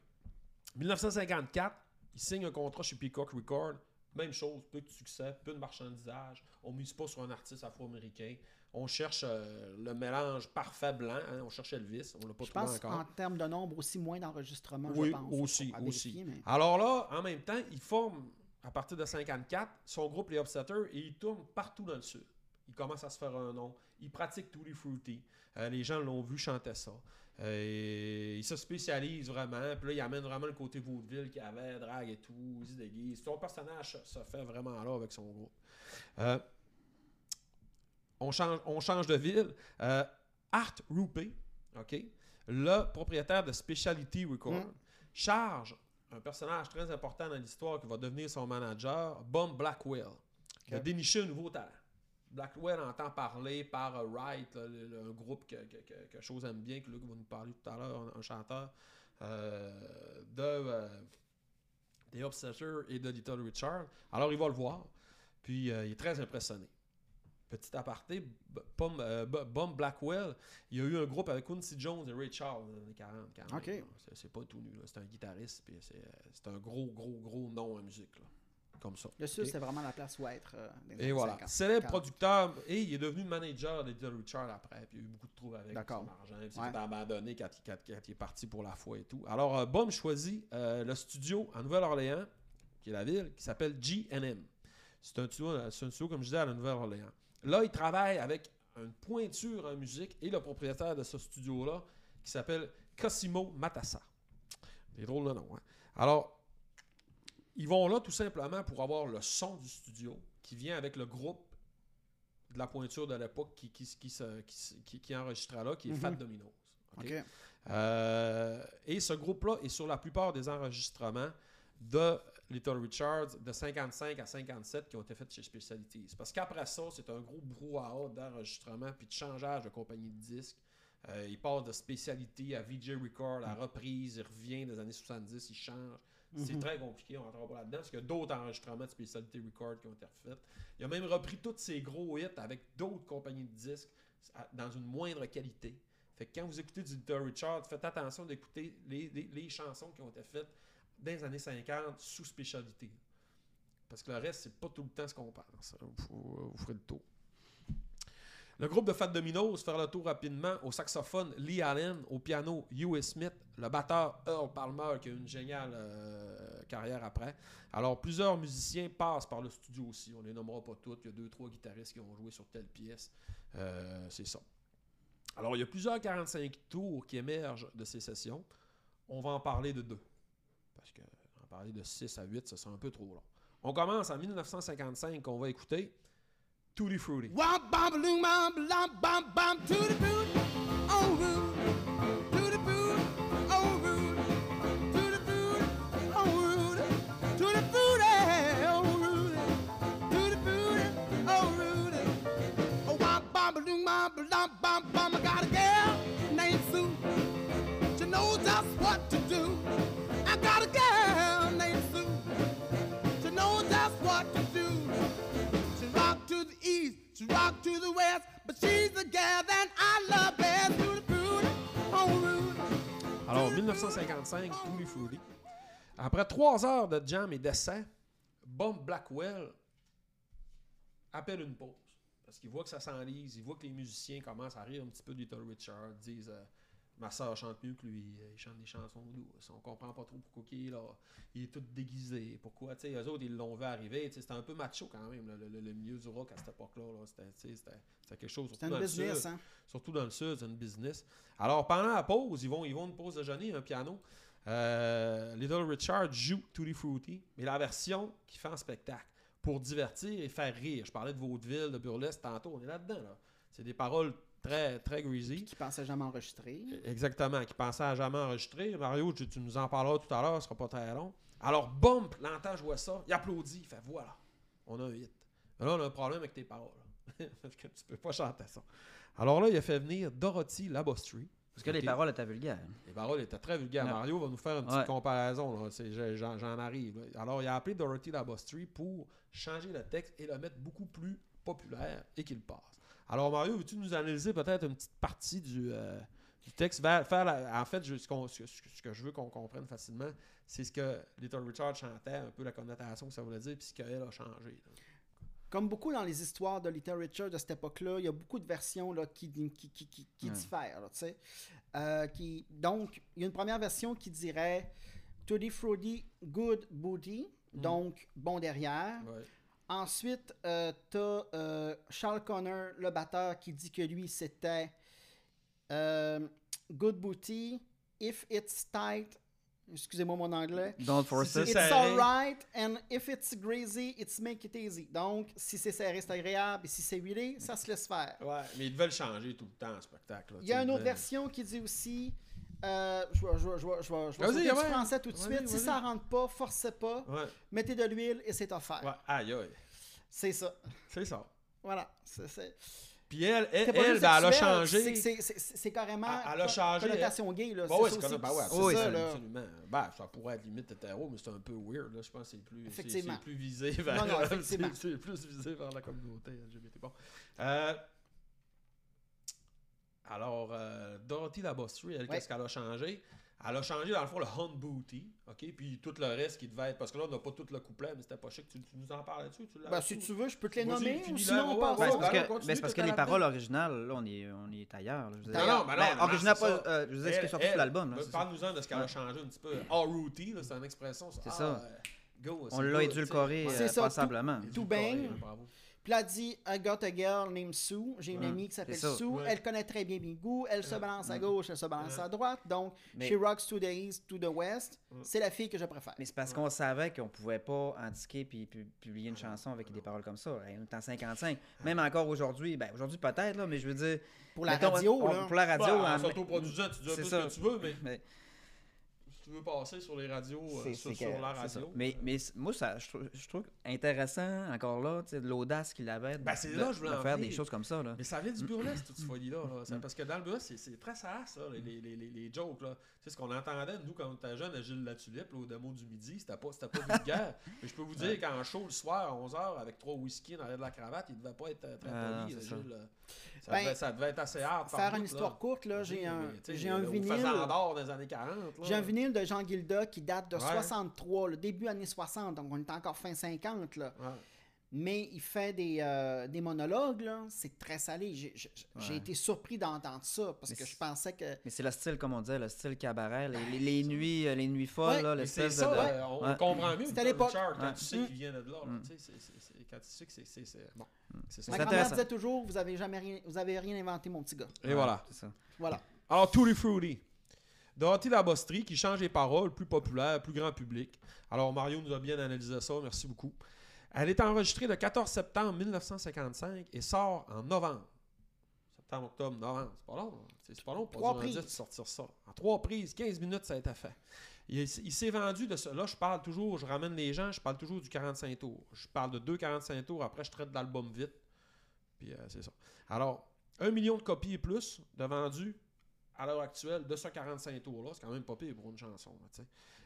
1954, il signe un contrat chez Peacock Record. Même chose, peu de succès, peu de marchandisage. On ne mise pas sur un artiste afro-américain. On cherche euh, le mélange parfait blanc. hein. On cherche Elvis. On l'a pas Je trouvé pense encore. en termes de nombre aussi moins d'enregistrements, Oui, je pense. aussi, aussi. vérifier, mais- Alors là, en même temps, il forme, à partir de 54, son groupe Les Upsetters et il tourne partout dans le sud. Il commence à se faire un nom. Il pratique Tutti Fruity. Euh, les gens l'ont vu chanter ça. Euh, il se spécialise vraiment. Puis là, il amène vraiment le côté vaudeville qu'il avait, drague et tout. Il se déguise. Son personnage se- fait vraiment là avec son groupe. Euh, on, change, on change de ville. Euh, Art Rupé, OK, le propriétaire de Speciality Record, Mm. charge un personnage très important dans l'histoire qui va devenir son manager, Bum Blackwell, qui a déniché un nouveau talent. Blackwell entend parler par euh, Wright, là, le- le- un groupe que, que, que, que Chose aime bien, que Luc va nous parler tout à l'heure, un, un chanteur, euh, de euh, des Obsessors et de Little Richard. Alors il va le voir, puis euh, il est très impressionné. Petit aparté, Bum, Blackwell, il y a eu un groupe avec Quincy Jones et Ray Charles dans les années 40. quand même, Ok. là. C'est- pas tout nu, là. c'est un guitariste, puis c'est c'est un gros, gros, gros nom en musique. là. Comme ça. Le sud, c'est vraiment la place où être. euh, Et voilà. 50. Célèbre 40. producteur. Et il est devenu manager de Little Richard après. Puis il y a eu beaucoup de troubles avec son argent. Puis il s'est Ouais. fait abandonner quand, il- quand- quand il est parti pour la foi et tout. Alors, euh, Bum choisit euh, le studio en Nouvelle-Orléans, qui est la ville, qui s'appelle GNM. C'est un, studio, c'est un studio, comme je disais, à la Nouvelle-Orléans. Là, il travaille avec une pointure en musique et le propriétaire de ce studio-là, qui s'appelle Cosimo Matassa. Des drôles de nom, hein? Alors, ils vont là tout simplement pour avoir le son du studio qui vient avec le groupe de la pointure de l'époque qui, qui, enregistrait là, qui est Mhm. Fat? OK? Euh, et ce groupe-là est sur la plupart des enregistrements de Little Richards de 55 à 57 qui ont été faits chez Specialties. Parce qu'après ça, c'est un gros brouhaha d'enregistrement puis de changeage de compagnie de disques. Euh, il passe de Speciality à VJ Record, à reprise, il revient des années 70, il change. C'est Mhm. très compliqué, on rentrera pas là-dedans, parce qu'il y a d'autres enregistrements de Specialty Record qui ont été refaits. Il a même repris tous ses gros hits avec d'autres compagnies de disques dans une moindre qualité. Fait que quand vous écoutez du Little Richard, faites attention d'écouter les, les- les chansons qui ont été faites dans les années 50 sous spécialité. Parce que le reste, c'est pas tout le temps ce qu'on pense. Vous, vous ferez le tour. Le groupe de Fat Domino's, faire le tour rapidement, au saxophone Lee Allen, au piano Huey Smith, le batteur Earl Palmer qui a une géniale euh, carrière après. Alors plusieurs musiciens passent par le studio aussi, on les nommera pas toutes, il y a deux trois guitaristes qui ont joué sur telle pièce. Euh, c'est ça. Alors il y a plusieurs 45 tours qui émergent de ces sessions. On va en parler de deux. Parce que en parler de 6 à 8, ça sera un peu trop long. On commence en 1955, on va écouter Tutti Frutti. Wah, Wop, bop, loom, bop, bop, bop, tutti frutti. Oh, 1955, Tutti Frutti. Après trois heures de jam et d'essai, Bob Blackwell appelle une pause. Parce qu'il voit que ça s'enlise, il voit que les musiciens commencent à rire un petit peu de Little Richard, disent euh, Ma soeur chante mieux que lui, euh, il chante des chansons douces, on comprend pas trop pourquoi il est là, il est tout déguisé, pourquoi, tu sais, eux autres, ils l'ont vu arriver, tu sais, c'était un peu macho quand même, le, le- le milieu du rock à cette époque-là, là. C'était, c'était, c'était quelque chose, dans un business, sud. hein? Surtout dans le sud, c'est une business. Alors, pendant la pause, ils vont, ils vont une pause déjeuner, un piano. Euh, Little Richard joue Tutti Frutti, mais la version qu'il fait en spectacle pour divertir et faire rire. Je parlais de vaudeville, de burlesque tantôt, on est là-dedans. Là. C'est des paroles très, très greasy. Qui pensait jamais enregistrer. Exactement, qui pensait à jamais enregistrer. Mario, tu, tu nous en parleras tout à l'heure, ce sera pas très long. Alors, bump, l'entend jouer ça, il applaudit, il fait voilà, on a un hit. Là, on a un problème avec tes paroles. [LAUGHS] Parce que tu peux pas chanter ça. Alors là, il a fait venir Dorothy Labostry. Parce que les paroles étaient vulgaires. Les paroles étaient très vulgaires. Mario va nous faire une petite Ouais. comparaison. là. C'est- je- J'en arrive. là. Alors, il a appelé Dorothy Labostry pour changer le texte et le mettre beaucoup plus populaire et qu'il passe. Alors, Mario, veux-tu nous analyser peut-être une petite partie du, euh, du texte? Vers- faire la- En fait, je- ce, que je veux qu'on comprenne facilement, c'est ce que Little Richard chantait, un peu la connotation que ça voulait dire, puis ce qu'elle a changé. là. Comme beaucoup dans les histoires de Little Richard de cette époque-là, il y a beaucoup de versions là, qui, qui, qui, qui, qui Ouais. diffèrent. là. Euh, qui, donc, il y a une première version qui dirait Tutti Frutti Good Booty, donc bon derrière. Ouais. Ensuite, euh, t'as euh, Charles Connor, le batteur, qui dit que lui, c'était euh, Good Booty, If It's Tight, excusez-moi mon anglais, Don't force it. It's alright, and if it's greasy, it's make it easy. Donc, si c'est serré, c'est agréable, et si c'est huilé, ça se laisse faire. Ouais, mais ils devaient le changer tout le temps, le spectacle. là. Il y a Tu une autre version qui dit aussi, euh, je vais, je vais, je vais, je vais, sauter du ouais. français tout de suite. Si ça rentre pas, forcez pas, Ouais, mettez de l'huile et c'est offert. ouais, aïe, aïe. C'est ça. C'est ça. Voilà. C'est, c'est... Puis elle, elle, elle, ben, elle a changé. c'est- c'est- c'est- c'est- C'est carrément Elle- elle a changé, connotation gay. Là. Bah c'est ouais, ça c'est aussi. comme, bah ouais, C'est oui, ça, là. absolument. Ben, ça pourrait être limite hétéro, mais c'est un peu weird. Là. Je pense que c'est plus, c'est- Effectivement. c'est plus visé vers, Non, non, [LAUGHS] c'est plus visé vers la communauté LGBT. Bon. Euh, alors, euh, Dorothy Labostry, elle, Ouais. qu'est-ce qu'elle a changé? Elle a changé, dans le fond, le Hunt Booty, OK? Puis tout le reste qui devait être... Parce que là, on n'a pas tout le couplet, mais c'était pas chic. Tu, tu nous en parles là-dessus? Tu Ben, si tu veux, je peux te les nommer. ou sinon, on passe Ben, parce que, continue, ben, c'est parce que les paroles originales, là, on est, on est ailleurs. là. Je dire. Non, non, ben non, non, original, pas, euh, je veux dire, ce qui est sorti sur l'album. là, ben. Parle-nous-en de ce qu'elle a changé un petit peu. Ah, Rooty, là, c'est une expression. C'est ah, ça. euh, go, On l'a édulcoré euh, ça, tout- passablement. tout bang. Puis là, elle dit I got a girl named Sue. J'ai une Ouais, amie qui s'appelle. Sue. Ouais. Elle connaît très bien mes goûts. Elle se Ouais. balance à gauche, elle se balance Ouais. à droite. Donc, Mais- she rocks to the east, to the west. Ouais. C'est la fille que je préfère. Mais c'est parce qu'on savait qu'on pouvait pas indiquer puis pu- publier une chanson avec des paroles comme ça. On est en 55. Même encore aujourd'hui, ben aujourd'hui peut-être, là, mais je veux dire. Pour la mettons, radio, on- là. Pour la radio. Bah, en tu dis ce que tu veux, mais mais tu veux passer sur les radios, euh, c'est- sur, c'est sur que- la c'est ça. radio. Mais, mais moi, ça, je, trouve, je trouve intéressant, encore là, tu sais, de l'audace qu'il avait de, Ben, c'est de- là que je voulais de en faire des choses comme ça. Là. Mais ça vient du burlesque, toute cette Mm. [CLEARS THROAT] folie-là. là. C'est Parce que dans le burlesque, c'est- c'est très sasse, ça, les, les, les, les- les jokes. Là. Tu sais, ce qu'on entendait, nous, quand on était jeunes, à Gilles Latulippe, là, au démo du midi, c'était pas, c'était pas [LAUGHS] vulgaire. Mais je peux vous dire qu'en show, le soir, à 11h, avec trois whisky dans de la cravate, il devait pas être euh, très Ah, poli, euh, c'est ça. Gilles. là. Ça, Ben, devait, ça devait être assez hard. Faire une là. histoire courte, là, j'ai un, j'ai un vinyle. Faisant d'or des années 40. là. J'ai un vinyle de Jean Gilda qui date de Ouais. 63, le début années 60, donc on est encore fin 50. Là. Ouais. Mais il fait des, euh, des monologues, c'est très salé. J'ai, été surpris d'entendre ça parce Mais que je pensais que. Mais c'est le style, comme on disait, le style cabaret, les, les- les nuits, euh, les nuits folles, Ouais. là, l'espèce de. ça, de- on Ouais. comprend mieux. C'était l'époque. Quand Ouais. tu sais Mm. qu'il vient de là. Mm. tu sais, Quand tu sais que c'est- Bon. C'est ça. Ma C'est grand-mère intéressant. disait toujours Vous avez jamais rien, vous avez rien inventé, mon petit gars. Et voilà. C'est ça. Voilà. Alors, Tutti Fruity. Dorothy Labostrie qui change les paroles, plus populaire, plus grand public. Alors, Mario nous a bien analysé ça, merci beaucoup. Elle est enregistrée le 14 septembre 1955 et sort en novembre. Septembre, octobre, novembre. C'est pas long. hein. C'est pas long pour Trois prises. de sortir ça. En trois prises, 15 minutes, ça a été fait. Il, il s'est vendu de ça. Là, je parle toujours, je ramène les gens, je parle toujours du 45 tours. Je parle de deux 45 tours, après, je traite d'album vite. Puis, euh, c'est ça. Alors, un million de copies et plus de vendus à l'heure actuelle de ce 45 tours-là. C'est quand même pas pire pour une chanson. là.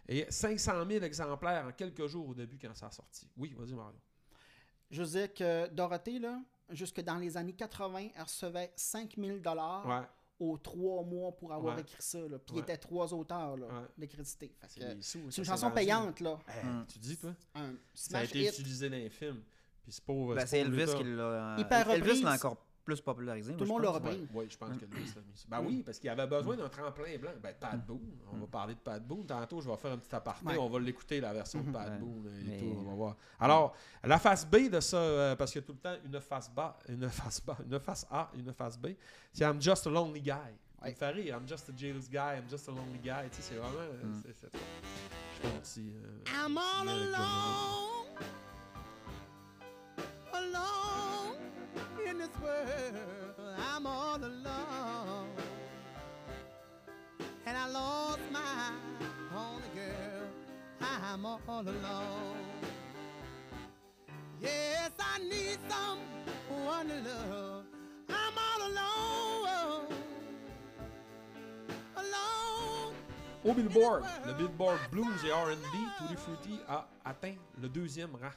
Et 500 000 exemplaires en quelques jours au début quand ça a sorti. Oui, vas-y, Mario. Je veux dire que Dorothée, là, jusque dans les années 80, elle recevait 5000 dollars Ouais. aux trois mois pour avoir Ouais. écrit ça. Là. Puis il Ouais. était trois auteurs là, Ouais. décrédités. Fait C'est C'est une chanson payante, là. Hey, Mm. Tu dis, toi? Un Ça a été hit. utilisé dans les films. Puis c'est pour. Ben, c'est pour Elvis l'État. qui l'a. Hyper Elvis l'a encore plus popularisé. Tout le monde l'a pense. repris. Oui, je pense que l'a mis. ça. Ben oui, parce qu'il avait besoin d'un tremplin blanc. Ben, Pat Boone. On va parler de Pat Boone. Tantôt, je vais faire un petit aparté. Ouais. On va l'écouter, la version de Pat Ouais. Boone et Mais- tout. On va voir. Alors, la face B de ça, euh, parce qu'il y a tout le temps une face bas, une face bas, une face A, une face B, c'est I'm just a lonely guy. Il me Ouais. fait rire. I'm just a jealous guy. I'm just a lonely guy. Tu sais, c'est vraiment. euh, Je un petit. euh, I'm all alone, alone in this world. I'm all alone, and I lost my only girl. I'm all alone. Yes, I need someone to love. I'm all alone. Alone. Au Billboard, le Billboard Blues et R&B, Tutti Frutti a atteint le deuxième rang.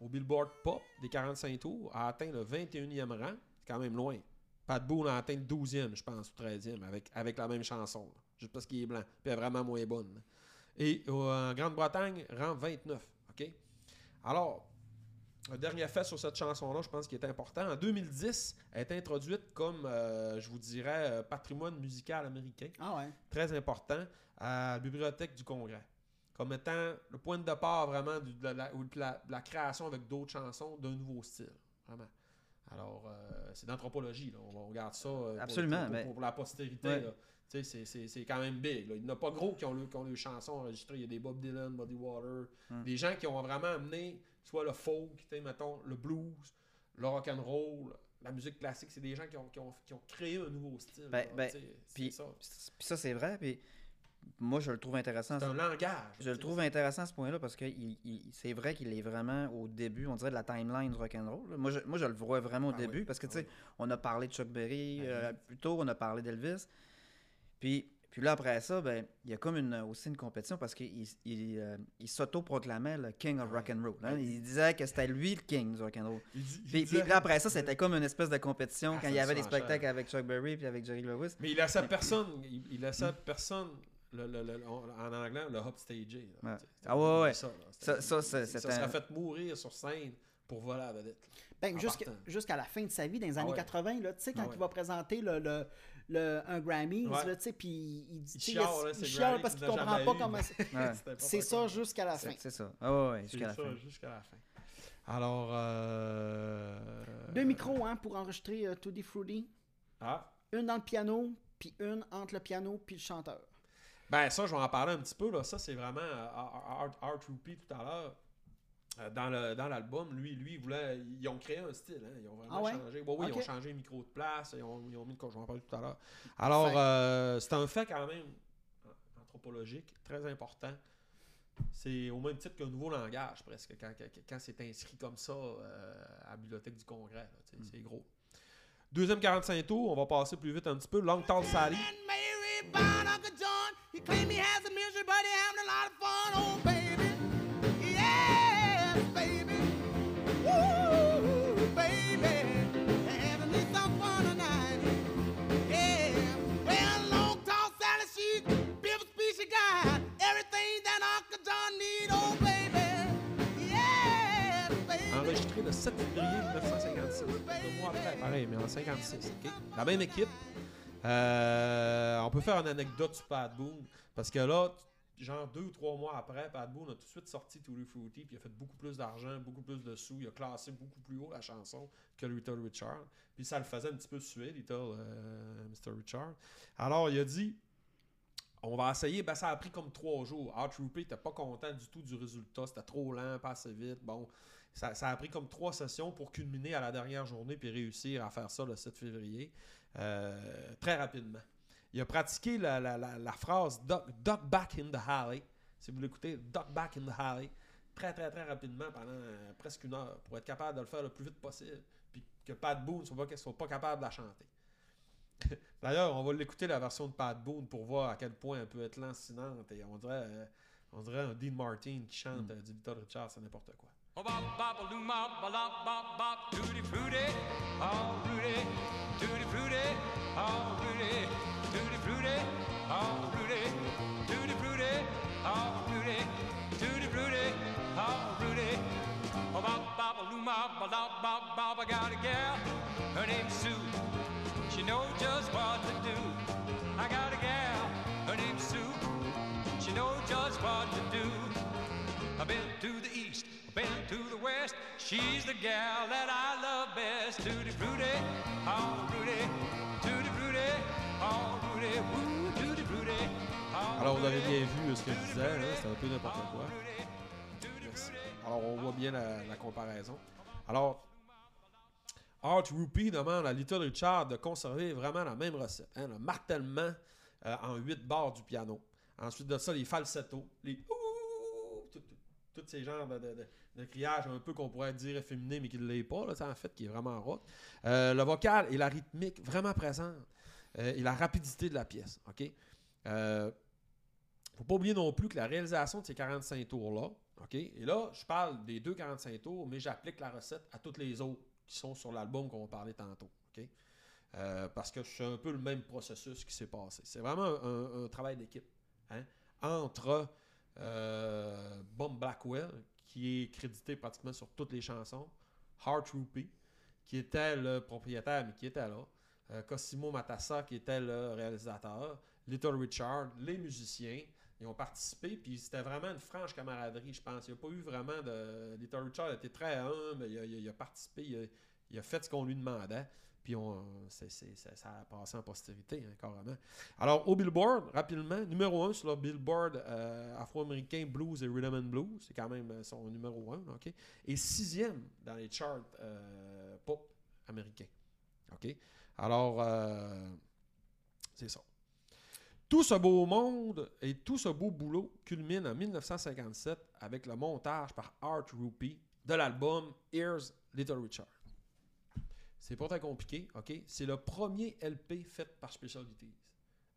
Au Billboard Pop des 45 tours, a atteint le 21e rang. C'est quand même loin. Pat Boone a atteint le 12e, je pense, ou 13e, avec, avec la même chanson. là. Juste parce qu'il est blanc. Puis elle est vraiment moins bonne. là. Et euh, en Grande-Bretagne, rang 29. OK? Alors, un dernier fait sur cette chanson-là, je pense qu'il est important. En 2010, elle est introduite comme, euh, je vous dirais, euh, patrimoine musical américain Ah ouais. très important à la bibliothèque du Congrès. Comme étant le point de départ vraiment de, la, ou de la- de la création avec d'autres chansons d'un nouveau style. Vraiment. Alors, euh, c'est d'anthropologie. On, regarde ça euh, pour- Absolument, pour, pour- mais- pour la postérité. Ouais. c'est- quand même big. là. Il n'y en a pas gros qui ont, le- qui ont les chansons enregistrées. Il y a des Bob Dylan, Buddy Water, Hmm. des gens qui ont vraiment amené soit le folk, mettons, le blues, le rock and roll, la musique classique. C'est des gens qui ont, qui, ont, qui ont créé un nouveau style. Ben- ben, Puis ça. puis ça, c'est vrai. Puis moi, je le trouve intéressant. C'est un langage. Je le trouve intéressant à ce point-là parce que il- il- c'est vrai qu'il est vraiment au début, on dirait, de la timeline du rock'n'roll. Moi je, moi, je le vois vraiment au Ah début oui, parce que, ah tu sais, on a parlé de Chuck Berry Ben euh, plus tôt, on a parlé d'Elvis. Puis, puis là, après ça, ben, il y a comme une, aussi une compétition parce qu'il il, euh, s'auto-proclamait le King of. Rock'n'Roll. hein. Il disait que c'était lui le King du rock'n'roll. Puis, là, après ça, c'était comme une espèce de compétition Ah, quand il y avait des spectacles avec Chuck Berry puis avec Jerry Lewis. Mais il laissait personne, il, il laissait personne, le, le- le- en anglais, le upstagé. là, Ouais. Ah ouais, ouais. Ça, Ça- ça, serait un- fait mourir sur scène pour voler à la vedette. Ben, En jusqu'à la fin de sa vie, dans les Ah années ouais. 80, là, tu sais, quand Ah ouais. il va présenter le, le, le- un Grammy, Ouais. là, tu sais, puis il dit, Il chiale, il- là, il c'est chiale parce qu'il n'a comprend pas eu. comment c'est. [LAUGHS] C'est ça jusqu'à la fin. C'est ça. Ah ouais, jusqu'à la ça, fin. jusqu'à la fin. Alors, euh... Deux micros hein, pour enregistrer euh, Tutti Frutti. Ah, Une dans le piano, puis une entre le piano puis le chanteur. Ben ça, je vais en parler un petit peu. Là. Ça, c'est vraiment euh, Art, Art Rupi tout à l'heure. Euh, dans, le, dans l'album, lui, lui, il voulait, ils ont créé un style. Hein. Ils ont vraiment Ah ouais? changé. Ouais, oui, ils ont changé le micro de place. Ils ont, ils ont mis de quoi, je vais en parler tout à l'heure. Alors, euh, c'est un fait quand même anthropologique, très important. C'est au même titre qu'un nouveau langage, presque, quand, quand, c'est inscrit comme ça euh, à la bibliothèque du Congrès. Hmm. C'est gros. Deuxième 45 tours, on va passer plus vite un petit peu. Long Tall Sally. Le 7 février 1956. Deux mois après, pareil, mais en 56. ok? La même équipe. Euh, on peut faire une anecdote sur Pat Boone. Parce que là, genre deux ou trois mois après, Pat Boone a tout de suite sorti Tutti Fruity. Puis il a fait beaucoup plus d'argent, beaucoup plus de sous. Il a classé beaucoup plus haut la chanson que Little Richard. Puis ça le faisait un petit peu suer, Little euh, Mr. Richard. Alors il a dit on va essayer. Ben, ça a pris comme trois jours. Art Rupi n'était pas content du tout du résultat. C'était trop lent, pas assez vite. Bon, ça, ça a pris comme trois sessions pour culminer à la dernière journée puis réussir à faire ça le 7 février euh, très rapidement. Il a pratiqué la, la- la- la phrase duck, duck back in the alley. Si vous l'écoutez, duck back in the alley. Très, très, très rapidement pendant euh, presque une heure pour être capable de le faire le plus vite possible. Puis que Pat Boone ne soit, pas- soit pas capable de la chanter. [LAUGHS] D'ailleurs, on va l'écouter la version de Pat Boone pour voir à quel point elle peut être lancinante. Et on dirait, euh, on dirait un Dean Martin qui chante euh, du Richard, c'est n'importe quoi. Oh, bop, bop, a loom, bop, a lop, bop, bop, tutti frutti, oh, Rudy, tutti frutti, oh, Rudy, tutti frutti, oh, Rudy, tutti frutti, oh, Rudy, She's the gal that I love best. Tutti frutti, Rudy, tutti frutti, Rudy, woo, tutti frutti. Alors, vous avez bien vu ce que je disais, hein, c'était un peu n'importe quoi. Alors, on voit bien la, la comparaison. Alors, Art Rupi demande à Little Richard de conserver vraiment la même recette. hein, le martèlement euh, en 8 barres du piano. Ensuite de ça, les falsettos, les ouh, tous ces genres de, de, de- de criage un peu qu'on pourrait dire efféminé, mais qui ne l'est pas, là, en fait, qui est vraiment rock. Euh, le vocal et la rythmique vraiment présente. euh, et la rapidité de la pièce. OK? Euh, faut pas oublier non plus que la réalisation de ces 45 tours-là, OK? Et là, je parle des deux 45 tours, mais j'applique la recette à toutes les autres qui sont sur l'album qu'on parler tantôt. OK? Euh, parce que c'est un peu le même processus qui s'est passé. C'est vraiment un, travail d'équipe. hein, Entre Bob Blackwell, qui est crédité pratiquement sur toutes les chansons, Hart Rupi, qui était le propriétaire, mais qui était là, euh, Cosimo Matassa, qui était le réalisateur, Little Richard, les musiciens, ils ont participé, puis c'était vraiment une franche camaraderie, je pense. Il n'y a pas eu vraiment de. Little Richard était très humble, il a, il a- participé, il a fait ce qu'on lui demandait, puis on, c'est- ça, a passé en postérité, hein, carrément. Alors, au Billboard, rapidement, numéro 1 sur le Billboard euh, afro-américain Blues et Rhythm and Blues, c'est quand même euh, son numéro 1, OK? Et sixième dans les charts euh, pop américains. OK? Alors, euh, c'est ça. Tout ce beau monde et tout ce beau boulot culmine en 1957 avec le montage par Art Rupi de l'album Here's Little Richard. C'est pas très compliqué, OK? C'est le premier LP fait par Specialties.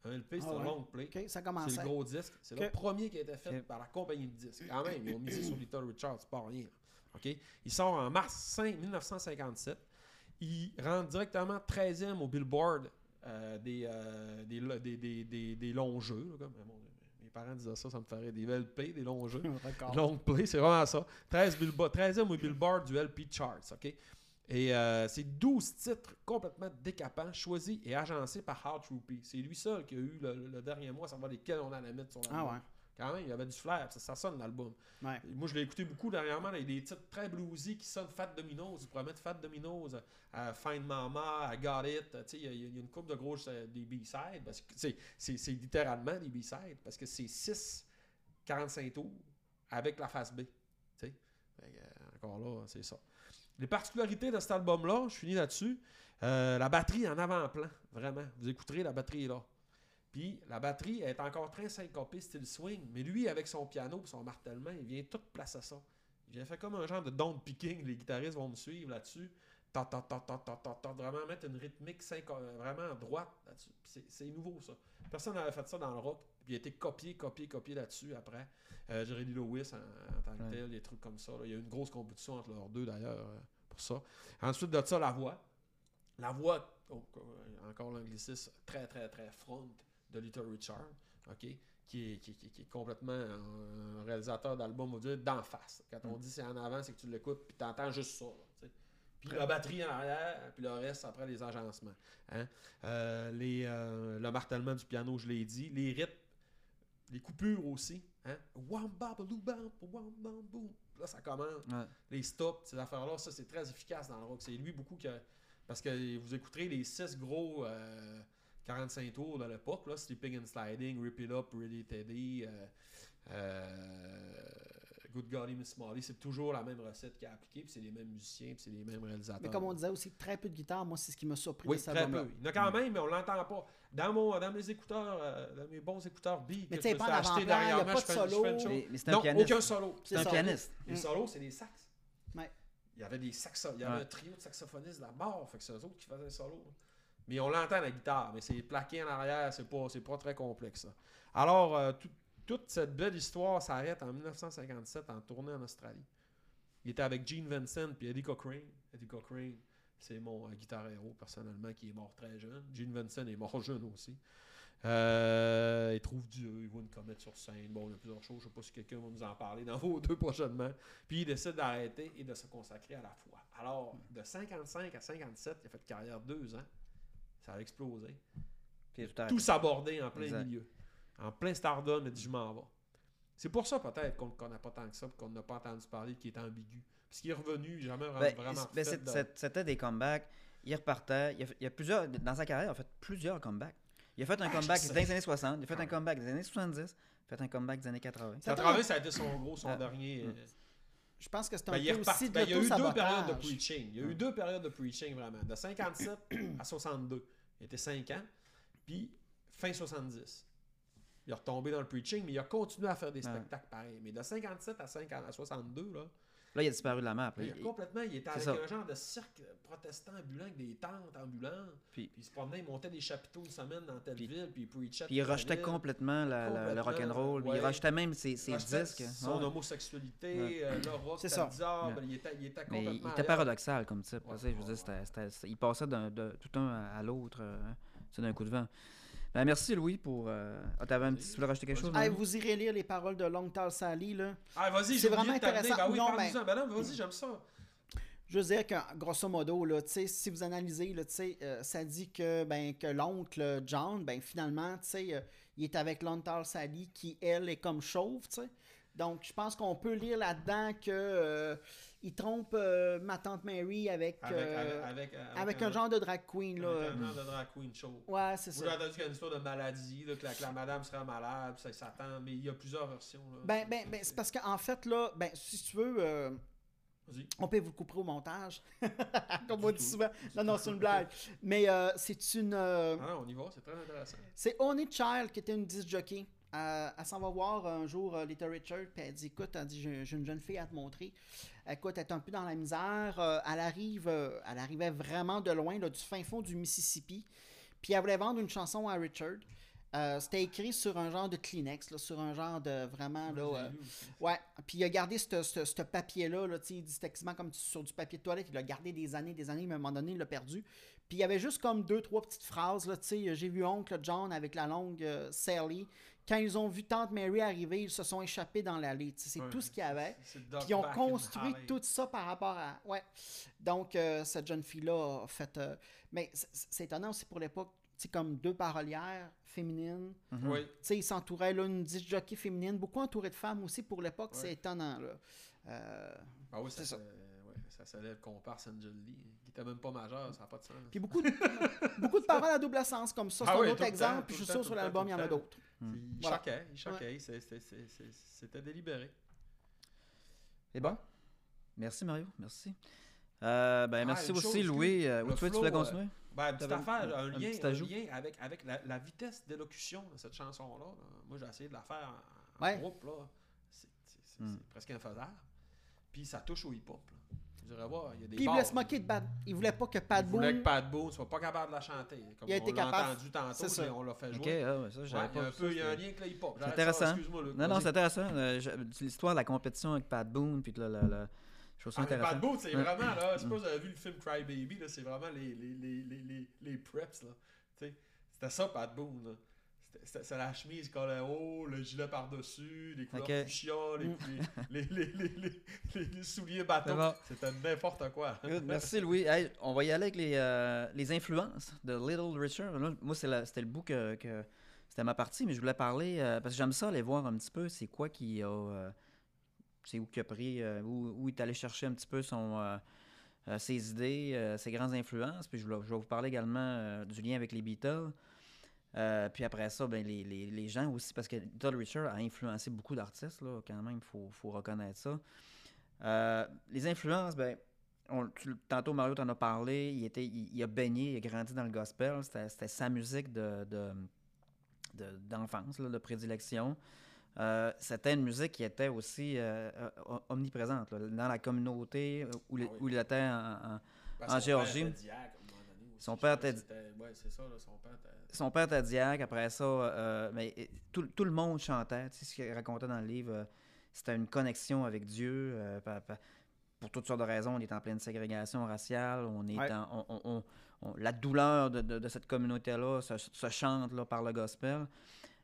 Un LP, c'est Ah un long play. OK, ça C'est commence. le gros disque. C'est le premier qui a été fait par la compagnie de disques. Quand même, ils ont mis ça sur Little Richard, c'est pas rien. OK? Il sort en mars 5 1957. Il rentre directement 13e au Billboard euh, des, euh, des, des, des, des- longs jeux. là, comme- mes parents disaient ça, ça me ferait des LP, des longs jeux. [LAUGHS] Long play, c'est vraiment ça. 13 Billboard, 13e au Billboard du LP Charts, OK? Et euh, c'est 12 titres complètement décapants, choisis et agencés par Hart Rupi. C'est lui seul qui a eu le, le dernier mois à savoir lesquels on allait mettre sur l'album. Ah ouais. Quand même, il y avait du flair, ça, ça sonne l'album. Ouais. Moi, je l'ai écouté beaucoup dernièrement. là, Il y a des titres très bluesy qui sonnent Fat Dominoes. Ils pourraient mettre Fat Dominoes à, Find Mama, à Got It. Tu sais, Il y, a- il y a une coupe de grosses euh, des B-sides. parce que C'est littéralement des B-sides parce que c'est 6 45 tours avec la face B. Tu sais. Fait que, euh, encore là, c'est ça. Les particularités de cet album-là, je finis là-dessus. Euh, la batterie en avant-plan, vraiment. Vous écouterez, la batterie est là. Puis la batterie est encore très syncopée, style swing. Mais lui, avec son piano son martèlement, il vient tout placer ça. Il vient faire comme un genre de down picking. Les guitaristes vont me suivre là-dessus. Ta, ta, ta, ta, ta, ta, ta, vraiment mettre une rythmique synco- vraiment droite là-dessus. C'est nouveau ça. Personne n'avait fait ça dans le rock. Puis il a été copié, copié, copié là-dessus après. Euh, Lewis en, en tant que Ouais. tel, des trucs comme ça. là. Il y a eu une grosse compétition entre leurs deux d'ailleurs euh, pour ça. Ensuite de ça, la voix. La voix, oh, euh, encore l'anglicisme, très, très, très front de Little Richard, OK? Qui est, qui, qui- qui est complètement un réalisateur d'album, on va dire, d'en face. Quand on dit c'est en avant, c'est que tu l'écoutes, puis tu entends juste ça. là. Puis la batterie en arrière, puis le reste après les agencements. Hein? Euh, les, euh, le martèlement du piano, je l'ai dit. Les rythmes, les coupures aussi. Hein? Wam, babalou, bam, wam, bam, boum. Là, ça commence Ouais. les stops, ces affaires-là, ça c'est très efficace dans le rock. C'est lui beaucoup qui a- Parce que vous écouterez les six gros euh, 45 tours de l'époque, là, Sleeping and Sliding, Rip It Up, Really Teddy, euh, euh, Good Golly Miss Molly, c'est toujours la même recette qui est appliquée, puis c'est les mêmes musiciens, puis c'est les mêmes réalisateurs. Mais comme on disait aussi, très peu de guitare. Moi, c'est ce qui m'a surpris oui, très peu. Il y en a quand même, mais on l'entend pas. Dans, mon, dans mes écouteurs, euh, dans mes bons écouteurs B, Mais que je me pas suis acheté dernièrement, pas je de fais, je fais une solo. chose. Mais, mais c'est un Non, pianiste. aucun solo. C'est un pianiste. Les Mm. solos, c'est des sax. Ouais. Il y avait des saxo, il y avait Ouais. un trio de saxophonistes là-bas, fait que c'est eux autres qui faisaient les solos. Mais on l'entend la guitare, mais c'est plaqué en arrière, c'est pas, c'est pas très complexe. ça. Alors, euh, tout- toute cette belle histoire s'arrête en 1957 en tournée en Australie. Il était avec Gene Vincent puis Eddie Cochrane. Eddie Cochrane, c'est mon euh, guitar héros personnellement qui est mort très jeune. Gene Vincent est mort [LAUGHS] jeune aussi. Euh, il trouve Dieu, il voit une comète sur scène. Bon, il y a plusieurs choses. Je ne sais pas si quelqu'un va nous en parler dans [LAUGHS] vos deux prochainement. Puis il décide d'arrêter et de se consacrer à la foi. Alors, de 55 à 57, il a fait carrière deux ans. Ça a explosé. Puis tout s'aborder en plein Exact. milieu. En plein stardom, il dit je m'en vais. C'est pour ça peut-être qu'on ne connaît pas tant que ça, qu'on n'a pas entendu parler qu'il est ambigu. Parce qu'il est revenu, jamais Ben, vraiment fait ben, C'était des comebacks. Il repartait. Il a, il a plusieurs, dans sa carrière, il a fait plusieurs comebacks. Il a fait un Ah, comeback dans les années 60, il a fait un comeback des années 70, il a fait un comeback des années 80. Ça 80, ça a été son gros, son Ah. dernier. euh, Je pense que c'est un Ben, il, peu aussi de Ben, il y a eu deux périodes de preaching. Il y a eu deux périodes de preaching vraiment. De 57 à 62. Il était 5 ans. Puis fin 70. il est retombé dans le preaching, mais il a continué à faire des spectacles pareils. Mais de 57 à, 50, à 62, là, Là, il a disparu de la map. là. il Il- complètement, il était avec ça. un genre de cirque protestant ambulant, avec des tentes ambulantes. Puis- Puis, il se promenait, il montait des chapiteaux une semaine dans telle ville, puis il preachait. Puis il rejetait ville. complètement la- la- le Complètement, rock'n'roll. puis Il ouais. rejetait même ses, ses rejetait disques. Son Ouais. homosexualité, Ouais. euh, le rock, C'est c'était ça. bizarre, Ouais. mais il était, il était Mais complètement. il était paradoxal comme type. Ouais, je veux ouais, dire, il passait d'un, de, tout un à, à l'autre euh, c'est d'un coup de vent. Ben, merci Louis pour. Euh... Ah, t'avais un petit. Tu voulais rajouter quelque chose? Hey, vous irez lire les paroles de Long Tall Sally, là. Ah, vas-y, C'est j'ai vraiment vraiment intéressant. Ben oui, Non. Ben non, vas-y, j'aime ça. Je veux dire que, grosso modo, là, tu sais, si vous analysez, là, tu sais, euh, ça dit que, ben, que l'oncle John, ben, finalement, tu sais, euh, il est avec Lontal Sally, qui, elle, est comme chauve, tu sais. Donc, je pense qu'on peut lire là-dedans que euh, il trompe euh, ma tante Mary avec, Avec, euh, avec, avec, avec un genre de drag queen, là. Avec un genre de drag queen show. Ouais, c'est Moi, j'ai ça. entendu qu'il y a une histoire de maladie, là, que, la, que la madame serait malade, puis ça s'attend, mais il y a plusieurs versions. Là. Ben, ben, ben, c'est parce qu'en fait, là, ben, si tu veux, euh, on peut vous le couper au montage. [LAUGHS] Comme on dit souvent. Non, non, c'est une blague. Mais euh, c'est une. euh, Ah on y va, c'est très intéressant. C'est Only Child qui était une disc jockey. Elle s'en va voir un jour euh, Little Richard, puis elle dit Écoute, elle dit, j'ai une jeune fille à te montrer. Écoute, elle est un peu dans la misère. Euh, elle, arrive, euh, elle arrivait vraiment de loin, là, du fin fond du Mississippi. Puis elle voulait vendre une chanson à Richard. Euh, C'était écrit sur un genre de Kleenex, là, sur un genre de vraiment. Là, euh. Ouais, puis il a gardé ce- papier-là, là, il dit comme sur du papier de toilette, il l'a gardé des années, des années, mais à un moment donné, il l'a perdu. Puis il y avait juste comme deux, trois petites phrases, j'ai vu oncle John avec la longue euh, Sally. Quand ils ont vu tante Mary arriver, ils se sont échappés dans l'allée, c'est Ouais, tout ce qu'il y avait. c'est- c'est Puis ils ont construit Harley. tout ça par rapport à... Ouais. Donc, euh, cette jeune fille-là a fait... euh, Mais c'est- c'est étonnant aussi pour l'époque, sais, comme deux parolières féminines. Oui. Tu sais, il s'entourait, là, une disc jockey féminine, beaucoup entouré de femmes aussi pour l'époque, c'est étonnant, là. Euh, Ah oui, ça, C'est ça. ça. Ouais, ça s'élève comparse Angel Lee, qui était même pas majeur, ça n'a pas de sens. Puis beaucoup de, beaucoup de paroles à double sens comme ça. C'est Ah un oui, autre exemple, temps, puis je suis sûr sur l'album, il y en a tout d'autres. Il Voilà. choquait, il choquait, c'était délibéré. C'est bon? Merci Mario, merci. Euh, ben, Ah, merci aussi Louis. que Euh, oui, tu voulais euh, continuer? Ben, petite affaire, un- un, lien, un avec, avec la, la vitesse d'élocution de cette chanson-là. là. Moi, j'ai essayé de la faire en, en Ouais. groupe. C'est Hmm. c'est presque infaisable. Puis ça touche au hip-hop. Là. Il y a des Puis il bars, voulait se là. moquer de Pat. Il voulait pas que Pat Il voulait que Boone. Pat Boone soit pas capable de la chanter. Comme Il a on été l'a capable. entendu tantôt, C'est ça. mais on l'a fait jouer. Ok, ah, ouais, ça, Ouais, j'avais il y a pas un vu peu, ça, il y a un c'était- lien avec le hip-hop. C'est J'arrête ça, intéressant. Excuse-moi, Luc. Non, non, Vas-y. c'est intéressant. Euh, je- L'histoire de la compétition avec Pat Boone, puis le, le, le- je trouve ça Ah, mais Pat. Boone, c'est Ouais. vraiment, là, je sais pas si vous avez vu le film Cry Baby, là, c'est vraiment les, les, les, les, les, les preps, là. Tu sais, c'était ça, Pat Boone, là. C'est la chemise collait haut, le gilet par-dessus, les couleurs Ok. fuchsia, les, Mm. les, les, les, les, souliers bon. C'était n'importe quoi. Merci Louis. Hey, on va y aller avec les, euh, les influences de Little Richard. Moi, c'était le bout que, que- c'était ma partie, mais je voulais parler euh, parce que j'aime ça aller voir un petit peu c'est quoi qui a euh, c'est où qu'il a pris euh, où, où il est allé chercher un petit peu son ses idées, ses grandes influences. Puis je, voulais- je vais vous parler également du lien avec les Beatles. Euh, puis après ça, ben, les, les- les gens aussi, parce que Little Richard a influencé beaucoup d'artistes, là, quand même, il faut, faut reconnaître ça. Euh, les influences, ben, on- tu- tantôt Mario t'en a parlé, il, était, il, il a baigné, il a grandi dans le gospel, c'était sa musique de, de- de- d'enfance, là, de prédilection. Euh, c'était une musique qui était aussi euh, omniprésente là, dans la communauté où, il- Ah oui. où il était en- en, En son Géorgie. diacre, Son père était- c'était- Ouais, c'est ça, là, son père son diacre, après ça, euh, mais euh, tout, tout le monde chantait. Tu sais, ce qu'il racontait dans le livre, euh, c'était une connexion avec Dieu. euh, pa- pa- pour toutes sortes de raisons, on est en pleine ségrégation raciale, on est Ouais. en- on- on- on- on- la douleur de, de- de cette communauté-là se, se chante là, par le gospel.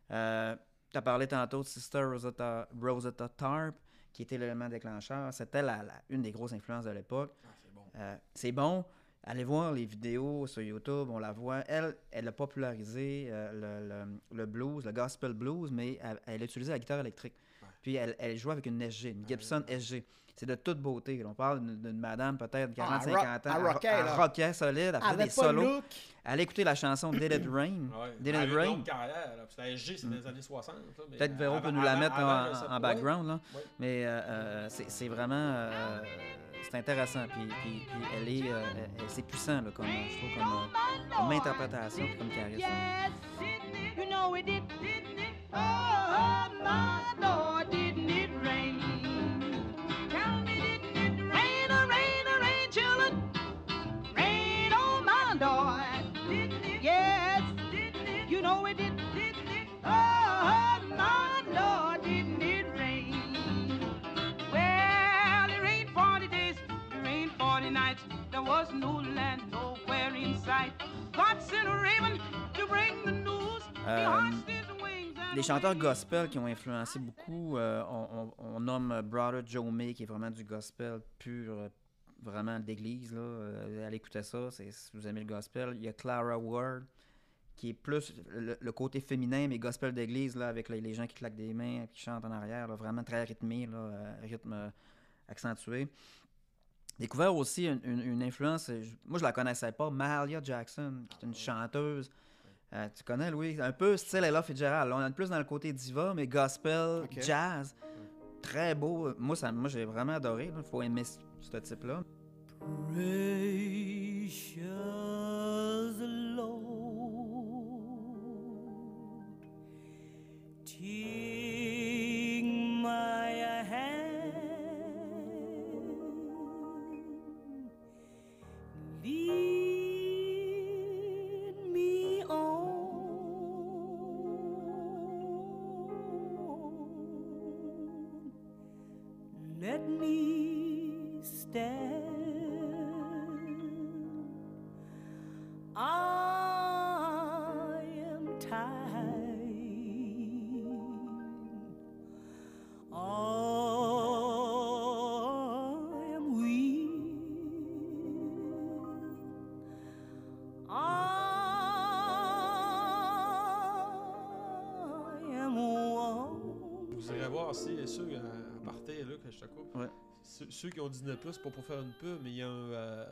tu as parlé tantôt de Sister Rosetta, Rosetta Tarp, qui était l'élément déclencheur. C'était la, la- une des grosses influences de l'époque. Ah, c'est bon. Euh, c'est bon. Allez voir les vidéos sur YouTube, on la voit. Elle, elle a popularisé euh, le, le- le blues, le gospel blues, mais elle, elle a utilisé la guitare électrique. Ouais. Puis elle, elle jouait avec une SG, une Ah, Gibson. SG. C'est de toute beauté. On parle d'une madame peut-être Ah, 40-50 elle rock- ans. elle rockait, elle rockait solide, elle faisait des solos. Elle a écouté la chanson Did It Rain. Ouais. Did Elle It une Rain. longue carrière. Là. La SG, c'est dans les années 60. là, mais Peut-être Véro peut nous la mettre avant, en, en background. Là. Mais euh, euh, c'est c'est vraiment. euh, c'est intéressant. Puis, elle est. euh, c'est puissant, comme, je trouve, comme, euh, comme interprétation comme charisme. Les chanteurs gospel qui ont influencé beaucoup, euh, on, on- on nomme Brother Joe May, qui est vraiment du gospel pur, euh, vraiment d'église. là. Euh, allez écouter ça, c'est- si vous aimez le gospel. Il y a Clara Ward, qui est plus le, le côté féminin, mais gospel d'église, là, avec les, les gens qui claquent des mains, qui chantent en arrière, là, vraiment très rythmé, là, rythme accentué. Découvert aussi une, une- une influence, je- moi je la connaissais pas, Mahalia Jackson, qui est une chanteuse. Euh, tu connais, Louis? Un peu style Ella Fitzgerald. On est plus dans le côté diva, mais gospel, jazz. Très beau. Moi, ça, moi j'ai vraiment adoré. Il faut aimer ce, ce type-là. Precious Lord, Si ceux à, à partir, là, que je te coupe. Ouais. Ceux, ceux qui ont 19 plus, pas pour faire une pub, mais il y a un. euh,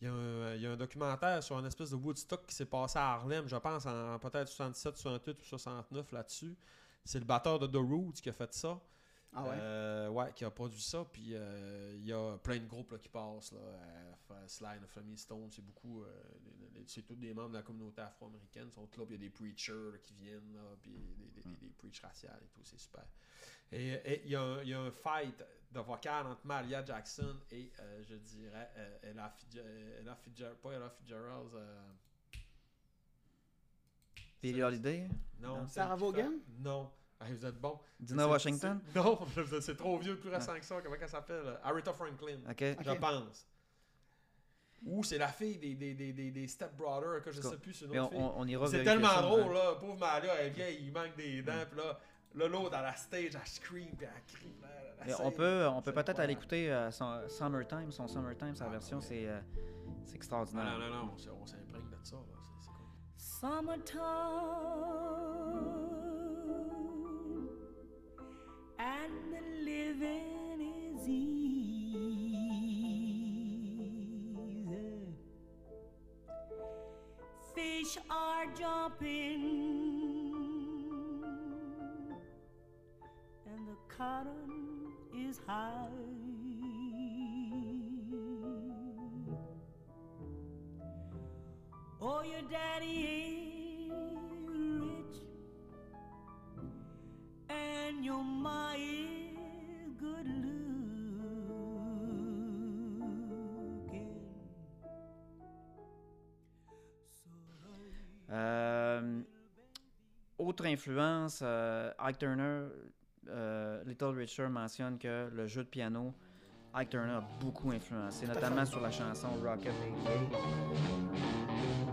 il y, a un, il y a un documentaire sur un espèce de Woodstock qui s'est passé à Harlem, je pense, en peut-être 67, 68 ou 69 là-dessus. C'est le batteur de The Roots qui a fait ça. Ah ouais? Euh, ouais, qui a produit ça. Puis euh, il y a plein de groupes là, qui passent. Là, euh, the Family Stone, c'est beaucoup. Euh, c'est tous des membres de la communauté afro-américaine. Ils sont là, puis il y a des preachers là, qui viennent, là, puis des, des, des, des preachers raciales et tout, c'est super. Et il y, a un- il y a un fight de vocal entre Maria Jackson et, euh, je dirais, euh, Ella, Fitzgerald, Ella Fitzgerald, pas Ella Fitzgerald. euh, Billie Holiday, non. Sarah Vaughan? Non. Ah, vous êtes bon. Dina Washington? Non, [LAUGHS] c'est trop vieux, plus récent que ça. Comment elle s'appelle? Aretha Franklin, OK. je pense. Ou c'est la fille des, des, des, des, des Step Brothers, que je sais plus, c'est une autre on, fille. on- on ira C'est tellement ça, drôle, hein. là. Pauvre Maria, elle est vieille, il manque des dents, puis là, là, l'autre, à la stage, elle scream, puis elle crie. essaie. on peut, on peut peut-être aller écouter euh, son Summertime, son Summertime, sa Ah, version, ouais. c'est euh, c'est extraordinaire. Non, non, non, non, on s'imprègne de ça, là. C'est- c'est cool. Summertime and the living is easy. Fish are jumping and the cotton is high. Oh, your daddy ain't rich, and your ma is good Euh, autre influence, euh, Ike Turner, euh, Little Richard mentionne que le jeu de piano, Ike Turner a beaucoup influencé, notamment sur la chanson Rocket 88.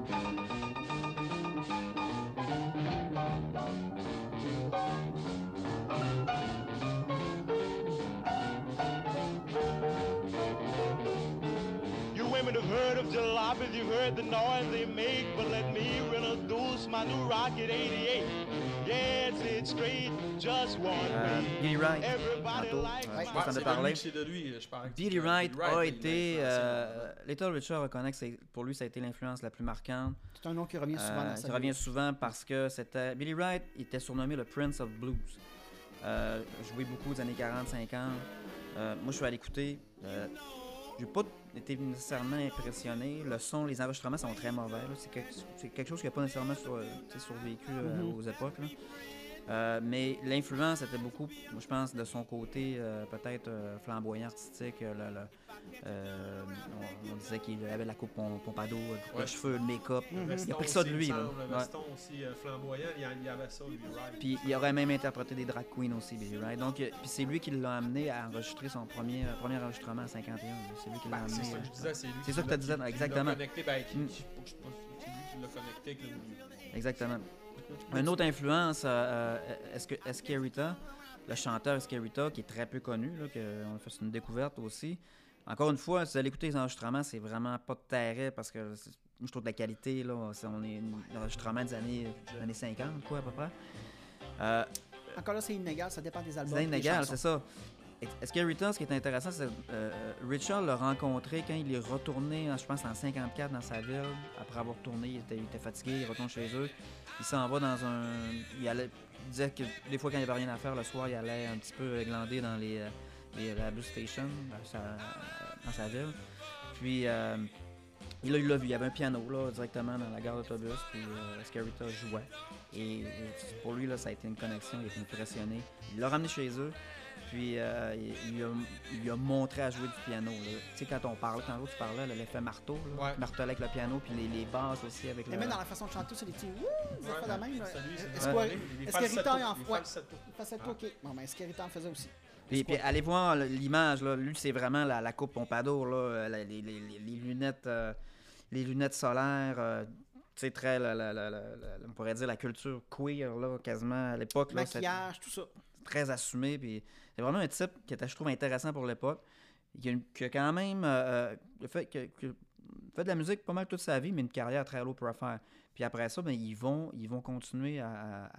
You've heard the noise they make, but let me introduce my new Rocket 88. Yeah, it's it straight, just one Euh, way. Billy Wright, Everybody tantôt, c'est as de c'est de lui, je parle. Billy Wright a été, euh, Little Richard reconnaît que pour lui ça a été l'influence la plus marquante. C'est un nom qui revient souvent Euh, qui revient vie. souvent parce que c'était. Billy Wright était surnommé le Prince of Blues. Euh, joué beaucoup des années 40-50. Euh, moi, je suis allé écouter. euh, j'ai pas été nécessairement impressionné. Le son, les enregistrements sont très mauvais. C'est quelque, chose qui n'a pas nécessairement sur, euh, survécu euh, Mhm. aux époques. là. Euh, mais l'influence était beaucoup, je pense, de son côté euh, peut-être euh, flamboyant, artistique. le- le- on, on disait qu'il avait la coupe pom- pompadour, Ouais. cheveux, le make-up. Le Il a pris ça de lui, là. Le Ouais. veston aussi flamboyant, il y avait ça, lui, Ride. Puis il aurait même interprété des drag queens aussi, Billy Wright. Donc, puis c'est lui qui l'a amené à enregistrer son premier, premier enregistrement à 51. là. C'est lui qui l'a Ben, amené. c'est ça que je disais, c'est lui. C'est qui ça que qui- qui l'a exactement. qui- qui- qui l'a connecté avec le Exactement. Une autre influence, euh, euh, est-ce que Escarita, le chanteur Escarita, qui est très peu connu, là, que on a fait une découverte aussi. Encore une fois, si vous allez écouter les enregistrements, c'est vraiment pas terrible parce que je trouve que la qualité, là, on est un enregistrement des années, des années 50, quoi, à peu près. Euh, Encore là, c'est inégal, ça dépend des albums. c'est inégal, c'est ça. Escarita, ce qui est intéressant, c'est que euh, Richard l'a rencontré quand il est retourné, je pense, en 54 dans sa ville. Après avoir tourné, il était, il était fatigué, il retourne chez eux. Il s'en va dans un. Il, allait, il disait que des fois, quand il n'y avait rien à faire le soir, il allait un petit peu glander dans les, euh, les la bus station dans sa, ville. Puis. euh, il l'a- il l'a vu, il y avait un piano là, directement dans la gare d'autobus, puis euh, Escarita jouait. Et pour lui, là, ça a été une connexion, il était impressionné. Il l'a ramené chez eux, puis euh, il, il lui a, il lui a montré à jouer du piano. Tu sais, quand on parlait, quand tu parlais, l'effet marteau, là, Ouais. marteler avec le piano, puis les, les basses aussi avec Et le. même dans la façon de chanter, c'est des petits wouh, des affaires de même. C'est c'est Est-ce est-ce qu'Erita falsettos, en ouais. ça tout, ok. Bon, ben, Escarita en faisait aussi? Puis, puis allez voir l'image, là. lui c'est vraiment la, la coupe Pompadour, là, euh, la- les, les- les- les lunettes, euh, les lunettes solaires, euh, tu sais très, la- la- la- la- la- on pourrait dire la culture queer là, quasiment à l'époque. là, c'est Maquillage, tout ça. très assumé, puis c'est vraiment un type qui était, je trouve, intéressant pour l'époque, qui a, qui quand même euh, euh, fait que, que- de la musique pas mal toute sa vie, mais une carrière très low profile. Puis après ça, ben, ils, vont, ils vont continuer à,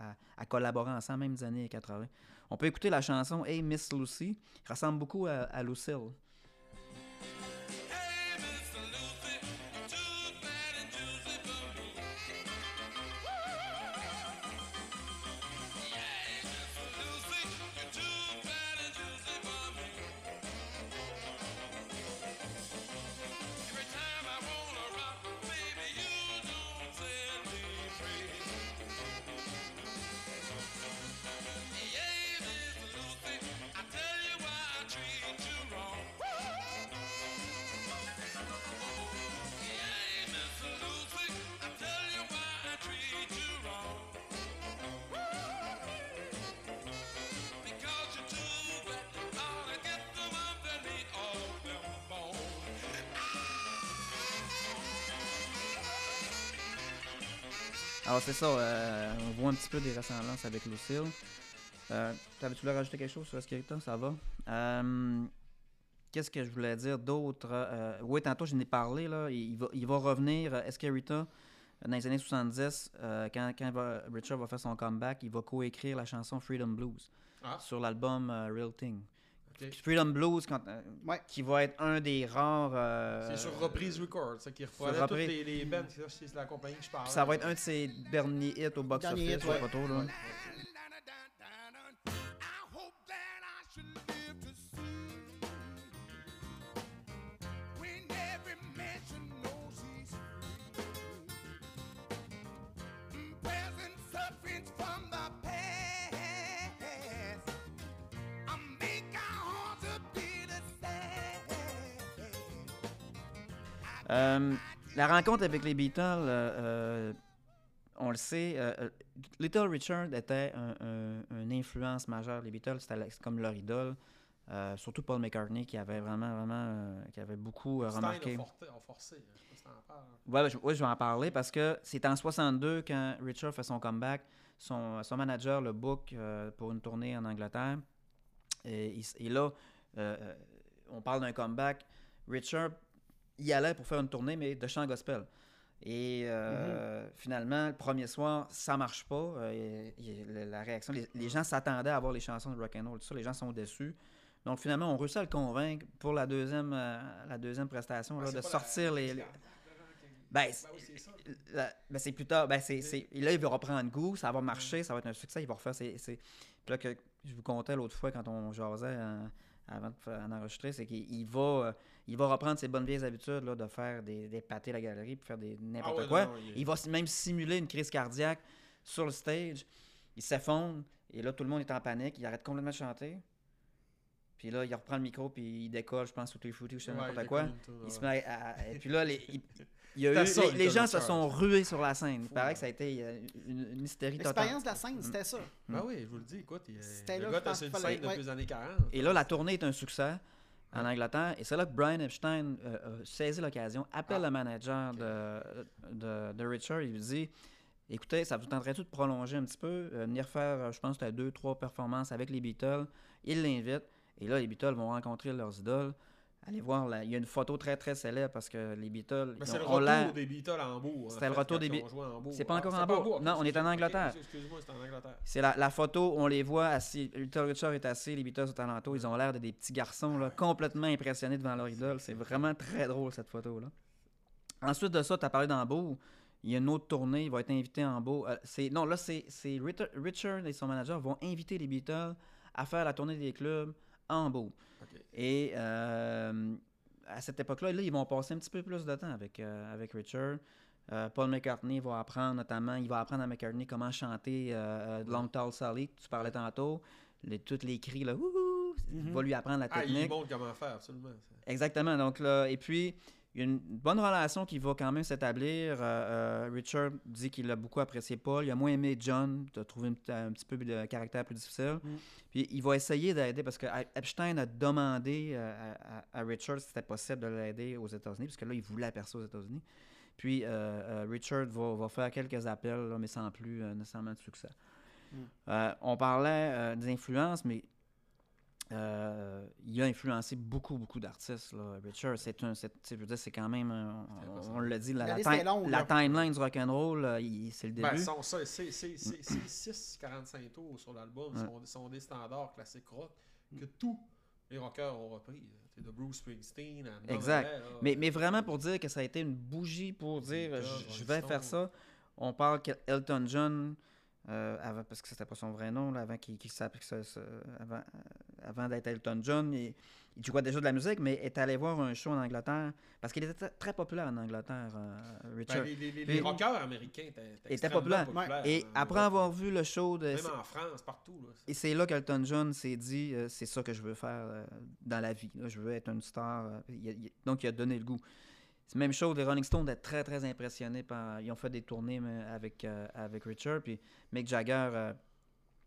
collaborer ensemble, même des années 80. On peut écouter la chanson Hey Miss Lucy. Il ressemble beaucoup à Lucille. Alors c'est ça, euh, on voit un petit peu des ressemblances avec Lucille. Euh, T'avais-tu voulu rajouter quelque chose sur Escarita? Ça va? Euh, Qu'est-ce que je voulais dire d'autre? Euh, oui, tantôt, je n'ai parlé. Là. Il, va, il va revenir, Escarita, euh, dans les années 70, euh, quand, quand va- Richard va faire son comeback, il va coécrire la chanson Freedom Blues Ah. sur l'album Real Thing. Ok. Puis Freedom Blues, quand, euh, Ouais. qui va être un des rares... euh, C'est sur Reprise Records, ça qui reprenait sur toutes les, les bands. Ça, C'est la compagnie que je parle. puis ça va être un de ses derniers hits au box-office. Ouais. pas trop, là. Ouais. Euh, la rencontre avec les Beatles, euh, euh, on le sait, Little Richard était un- un- une influence majeure. Les Beatles, c'était comme leur idole. Surtout Paul McCartney, qui avait vraiment, vraiment, qui avait beaucoup remarqué. A forcé. Je sais pas si t'en parles. Ouais, je, ouais, je vais en parler parce que c'est en 62 quand Richard fait son comeback. Son, son manager le book pour une tournée en Angleterre. Et, là, euh, on parle d'un comeback. Richard y allait pour faire une tournée, mais de chant gospel. Et euh, finalement, le premier soir, ça marche pas. Euh, et- et la- réaction, les, les gens s'attendaient à voir les chansons de rock and roll, tout ça. Les gens sont déçus. Donc finalement, on réussit à le convaincre pour la deuxième, euh, la deuxième prestation là, c'est de la- sortir les, les- Ben, c'est- Ben c'est ben, c'est plus tard. Ben, c'est, c'est- Là, il va reprendre goût, ça va marcher, ça va être un succès, il va refaire ses. ses- Puis là, que je vous contais l'autre fois quand on jasait avant de faire- en enregistrer, c'est qu'il il va, Il va reprendre ses bonnes vieilles habitudes là, de faire des, des pâtés à la galerie, puis faire des n'importe Ah ouais, quoi. non, non, il- Il va même simuler une crise cardiaque sur le stage. Il s'effondre, et là, tout le monde est en panique. Il arrête complètement de chanter. Puis là, il reprend le micro, puis il décolle, je pense, sous les footy ou je sais n'importe quoi. tout, Il se met à- Et puis là, les, il, il y a C'était eu, ça, les, le les gens se sont rués sur la scène. Il paraît ouais. que ça a été euh, une, une hystérie totale. L'expérience de la scène, c'était ça. Ben oui, je vous le dis, écoute, il, C'était le là, gars une scène depuis les années 40. Et là, la tournée est un succès en Angleterre. Et c'est là que Brian Epstein euh, a saisi l'occasion, appelle Ah, le manager de, de, de Richard et lui dit Écoutez, ça vous tenterait-tu de prolonger un petit peu, euh, venir faire, euh, je pense, deux, trois performances avec les Beatles? Il l'invite. Et là, les Beatles vont rencontrer leurs idoles. Allez voir, là, il y a une photo très, très célèbre parce que les Beatles. Mais c'est le retour des Beatles en Hambourg. en C'était le retour des ils Be- ont joué à Hambourg. C'est pas Ah, encore en Hambourg. Non, on est en Angleterre. Excuse-moi, c'était en Angleterre. C'est la, la photo, on les voit assis. Little Richard est assis, les Beatles sont alentour. Ils ont l'air de des petits garçons là, complètement impressionnés devant leur idole. C'est vraiment très drôle cette photo-là. Ensuite de ça, tu as parlé d'Hambourg. Il y a une autre tournée, il va être invité en. Euh, c'est, non, là, c'est, c'est Richard et son manager vont inviter les Beatles à faire la tournée des clubs en. Ok. Et euh, à cette époque-là, là, ils vont passer un petit peu plus de temps avec, euh, avec Richard. Euh, Paul McCartney va apprendre notamment, il va apprendre à McCartney comment chanter Long Tall Sally, que tu parlais tantôt. Les, tous les cris, là, wouhou, il va lui apprendre la Ah, il technique. montre comment faire, absolument. Exactement. Donc là, et puis, il y a une bonne relation qui va quand même s'établir. Euh, euh, Richard dit qu'il a beaucoup apprécié Paul. Il a moins aimé John. As trouvé un, petit- un petit peu de caractère plus difficile. Mm. Puis il va essayer d'aider parce que Epstein a demandé euh, à, à- à Richard si c'était possible de l'aider aux États-Unis, parce que là, il voulait percer aux États-Unis. Puis euh, Richard va, va faire quelques appels, là, mais sans plus nécessairement de succès. Mm. On parlait des influences, mais euh, il a influencé beaucoup, beaucoup d'artistes. là. Richard, c'est un, c'est, je veux dire, c'est quand même, on, on l'a dit, la, La la longue, la timeline du rock'n'roll, il- c'est le début. Ben, son- ça, c'est c'est- c'est- c'est 6, 45 tours sur l'album. Ouais. sont, sont des standards classiques rock que tous les rockers ont repris. C'est de Bruce Springsteen à Exact. Là. mais, mais vraiment pour dire que ça a été une bougie pour dire je, vais faire ça. On parle qu'Elton John, euh, avant, parce que c'était pas son vrai nom, là, avant qu'il qu'il s'appelle- que ça- ça- avant, euh, avant d'être Elton John, il, il jouait déjà de la musique, mais est allé voir un show en Angleterre, parce qu'il était très- populaire en Angleterre, euh, Ben, Richard. les, les- les- Puis- les rockers américains étaient, étaient Était extrêmement populaire. populaires Et après avoir vu le show de... Même en France, partout. Là. Et c'est là qu'Elton John s'est dit, euh, c'est ça que je veux faire euh, dans la vie. là. Je veux être une star. il a- il- donc, il a donné le goût. C'est même chose, les Rolling Stones étaient très, très impressionnés par... Ils ont fait des tournées avec, avec Richard. Puis Mick Jagger,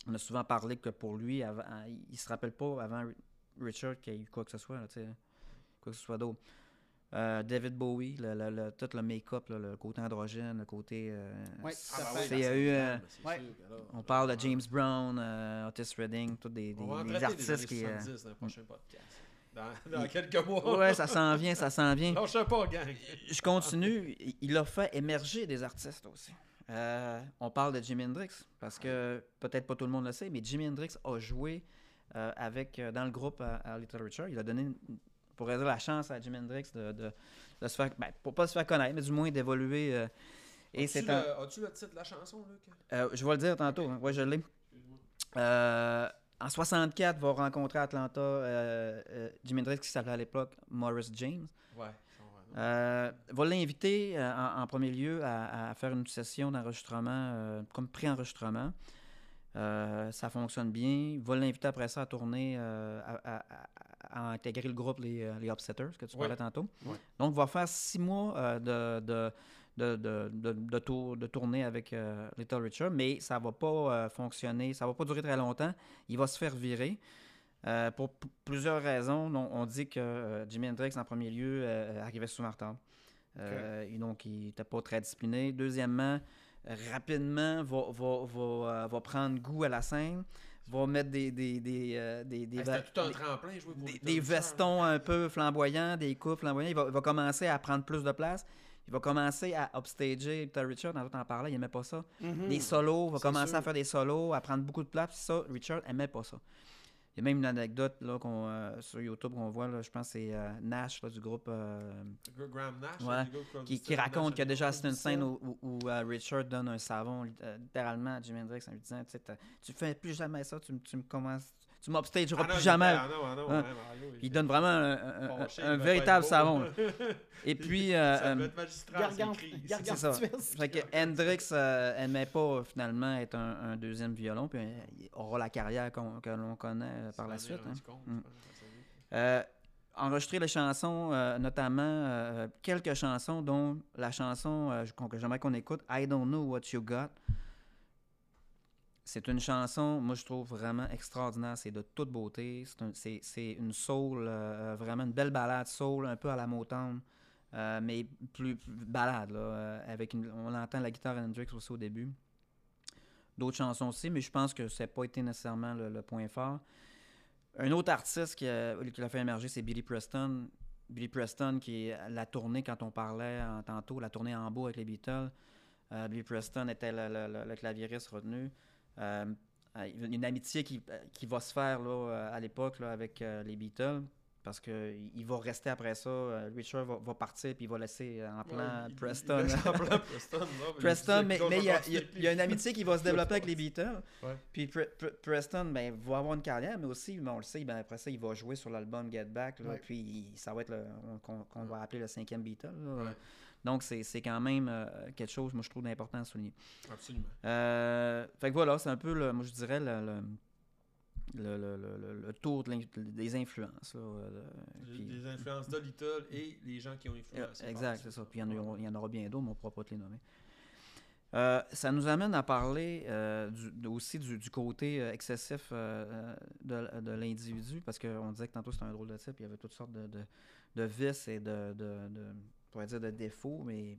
on a souvent parlé que pour lui, avant, il il se rappelle pas avant Ri- Richard qu'il y a eu quoi que ce soit, là, tu sais, quoi que ce soit d'autre. Euh, David Bowie, le, le- le- tout le make-up, le côté androgène, le côté... euh, Ouais, ça fait- il y a eu... euh, ouais. on parle de ouais. James Brown, euh, Otis Redding, tous des, des- On va des artistes des années qui. euh, 70 dans le prochain podcast. Dans, [LAUGHS] dans quelques mois. Ouais, ça s'en vient, ça s'en vient. Non, je sais pas, gang. Je continue. Il a fait émerger des artistes aussi. Euh, on parle de Jimi Hendrix parce que peut-être pas tout le monde le sait, mais Jimi Hendrix a joué euh, avec euh, dans le groupe à, à Little Richard. Il a donné, pour dire la chance à Jimi Hendrix de, de- de se faire, ben, pour pas se faire connaître, mais du moins d'évoluer. euh, et As-tu le, as-tu le titre de la chanson, Luc? Je vais le dire tantôt. hein. Ouais, je l'ai. En 64, va rencontrer à Atlanta Jimi Hendrix qui s'appelait à l'époque Morris James. Ouais. Euh, va l'inviter euh, en, en premier lieu à, à faire une session d'enregistrement, euh, comme pré-enregistrement. Euh, ça fonctionne bien. Il va l'inviter après ça à tourner, à, à- à- à intégrer le groupe Les, les Upsetters, que tu parlais tantôt. Oui. Donc, va faire six mois de, de, de, de, de, de tour- de tournée avec Little Richard, mais ça va pas fonctionner, ça va pas durer très longtemps. Il va se faire virer. Euh, pour plusieurs raisons. On dit que euh, Jimi Hendrix, en premier lieu, euh, arrivait souvent en retard. Et donc, il n'était pas très discipliné. Deuxièmement, rapidement, va, va, va, va prendre goût à la scène, va mettre des, des, des, des, des, Hey, va- C'était tout un des- tremplin, jouer pour des, Little des Richard. vestons un peu flamboyants, des coupes flamboyants. Il va, il va commencer à prendre plus de place. Il va commencer à upstager Little Richard. Dans en parlait, il n'aimait pas ça. Mhm. Des solos, il va commencer sûr. à faire des solos, à prendre beaucoup de place. Ça, Richard aimait pas ça. Il y a même une anecdote là, qu'on, euh, sur YouTube qu'on voit, là, je pense que c'est euh, Nash là, du groupe euh, Graham Nash, Ouais, qui, raconte qu'il a déjà assisté une scène où, où- où, euh, Richard donne un savon lit- littéralement à Jimi Hendrix en lui disant Tu fais plus jamais ça, tu, tu me commences. Tu m'upstageras Ah plus il jamais. Ah non, ah non, Hein? ouais, Mario, Il donne vraiment un, véritable savon. Et [LAUGHS] puis, euh, ça euh, être magistral, c'est ça. Gargantuesque. Fait que Hendrix euh, aimait pas euh, finalement être un, un deuxième violon, puis euh, il aura la carrière qu'on- que l'on connaît euh, par la suite. hein. compte, Mm. Euh, enregistrer les chansons, euh, notamment euh, quelques chansons, dont la chanson euh, qu'on- que j'aimerais qu'on écoute, I Don't Know What You Got. C'est une chanson, moi je trouve vraiment extraordinaire. C'est de toute beauté. C'est un- C'est c'est une soul, euh, vraiment une belle balade soul, un peu à la Motown, euh, mais plus, balade. Là, euh, avec on entend la guitare Hendrix aussi au début. D'autres chansons aussi, mais je pense que ça n'a pas été nécessairement le, point fort. Un autre artiste qui, l'a fait émerger, c'est Billy Preston. Billy Preston, qui la tournée, quand on parlait tantôt, la tournée en beau avec les Beatles. Euh, Billy Preston était le, le- le- le claviériste retenu. Euh, euh, une amitié qui, qui va se faire là, euh, à l'époque avec euh, les Beatles. Parce qu'il il va rester après ça. euh, Richard va, va partir puis il va laisser en plan Ouais, il- il- Preston. il laisse en plan [LAUGHS] Preston, non, mais Preston, mais, il y a, il y a- une amitié qui va se développer avec les Beatles. Ouais. Puis Pre- Pre- Preston ben, va avoir une carrière, mais aussi, ben, on le sait, ben, après ça, il va jouer sur l'album Get Back. là, Ouais. Puis ça va être qu'on va appeler le cinquième Beatle. là. Donc c'est quand même euh, quelque chose, moi je trouve d'important à souligner. Absolument. Euh, fait que voilà, c'est un peu, le, moi je dirais, le, le, le- le- le- le- le tour de des influences. là, euh, puis- Les influences de Little et les gens qui ont influencé. par Exact, c'est ça. Puis il y, en il y en aura bien d'autres, mais on ne pourra pas te les nommer. Euh, ça nous amène à parler euh, du- aussi du, du côté excessif euh, de, de l'individu, parce qu'on disait que tantôt c'était un drôle de type, il y avait toutes sortes de, de, de vices et de, pourrait dire de défauts, mais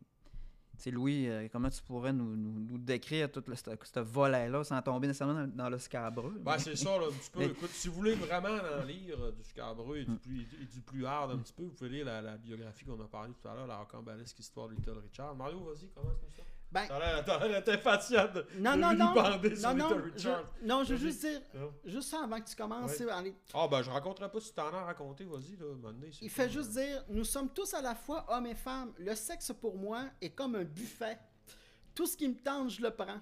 sais, Louis, euh, comment tu pourrais nous, nous, nous décrire tout ce volet-là sans tomber nécessairement dans, dans le scabreux? Ben, c'est ça, là, un petit peu. Écoute, si vous voulez vraiment en lire euh, du scabreux et du, Mm. plus, et du plus hard un petit peu, vous pouvez lire la, la biographie qu'on a parlé tout à l'heure, la rocambolesque histoire de Little Richard. Mario, vas-y, commence-nous ça. Ben, d'être impatient de, non, de non, non. Non, non, Little je, Richard. non, je veux juste dire, Non? juste ça avant que tu commences. Ouais. Ah, ben, je raconterai pas si t'en as raconté, vas-y, là, c'est Il fait juste euh, dire nous sommes tous à la fois hommes et femmes. Le sexe pour moi est comme un buffet. Tout ce qui me tente, je le prends.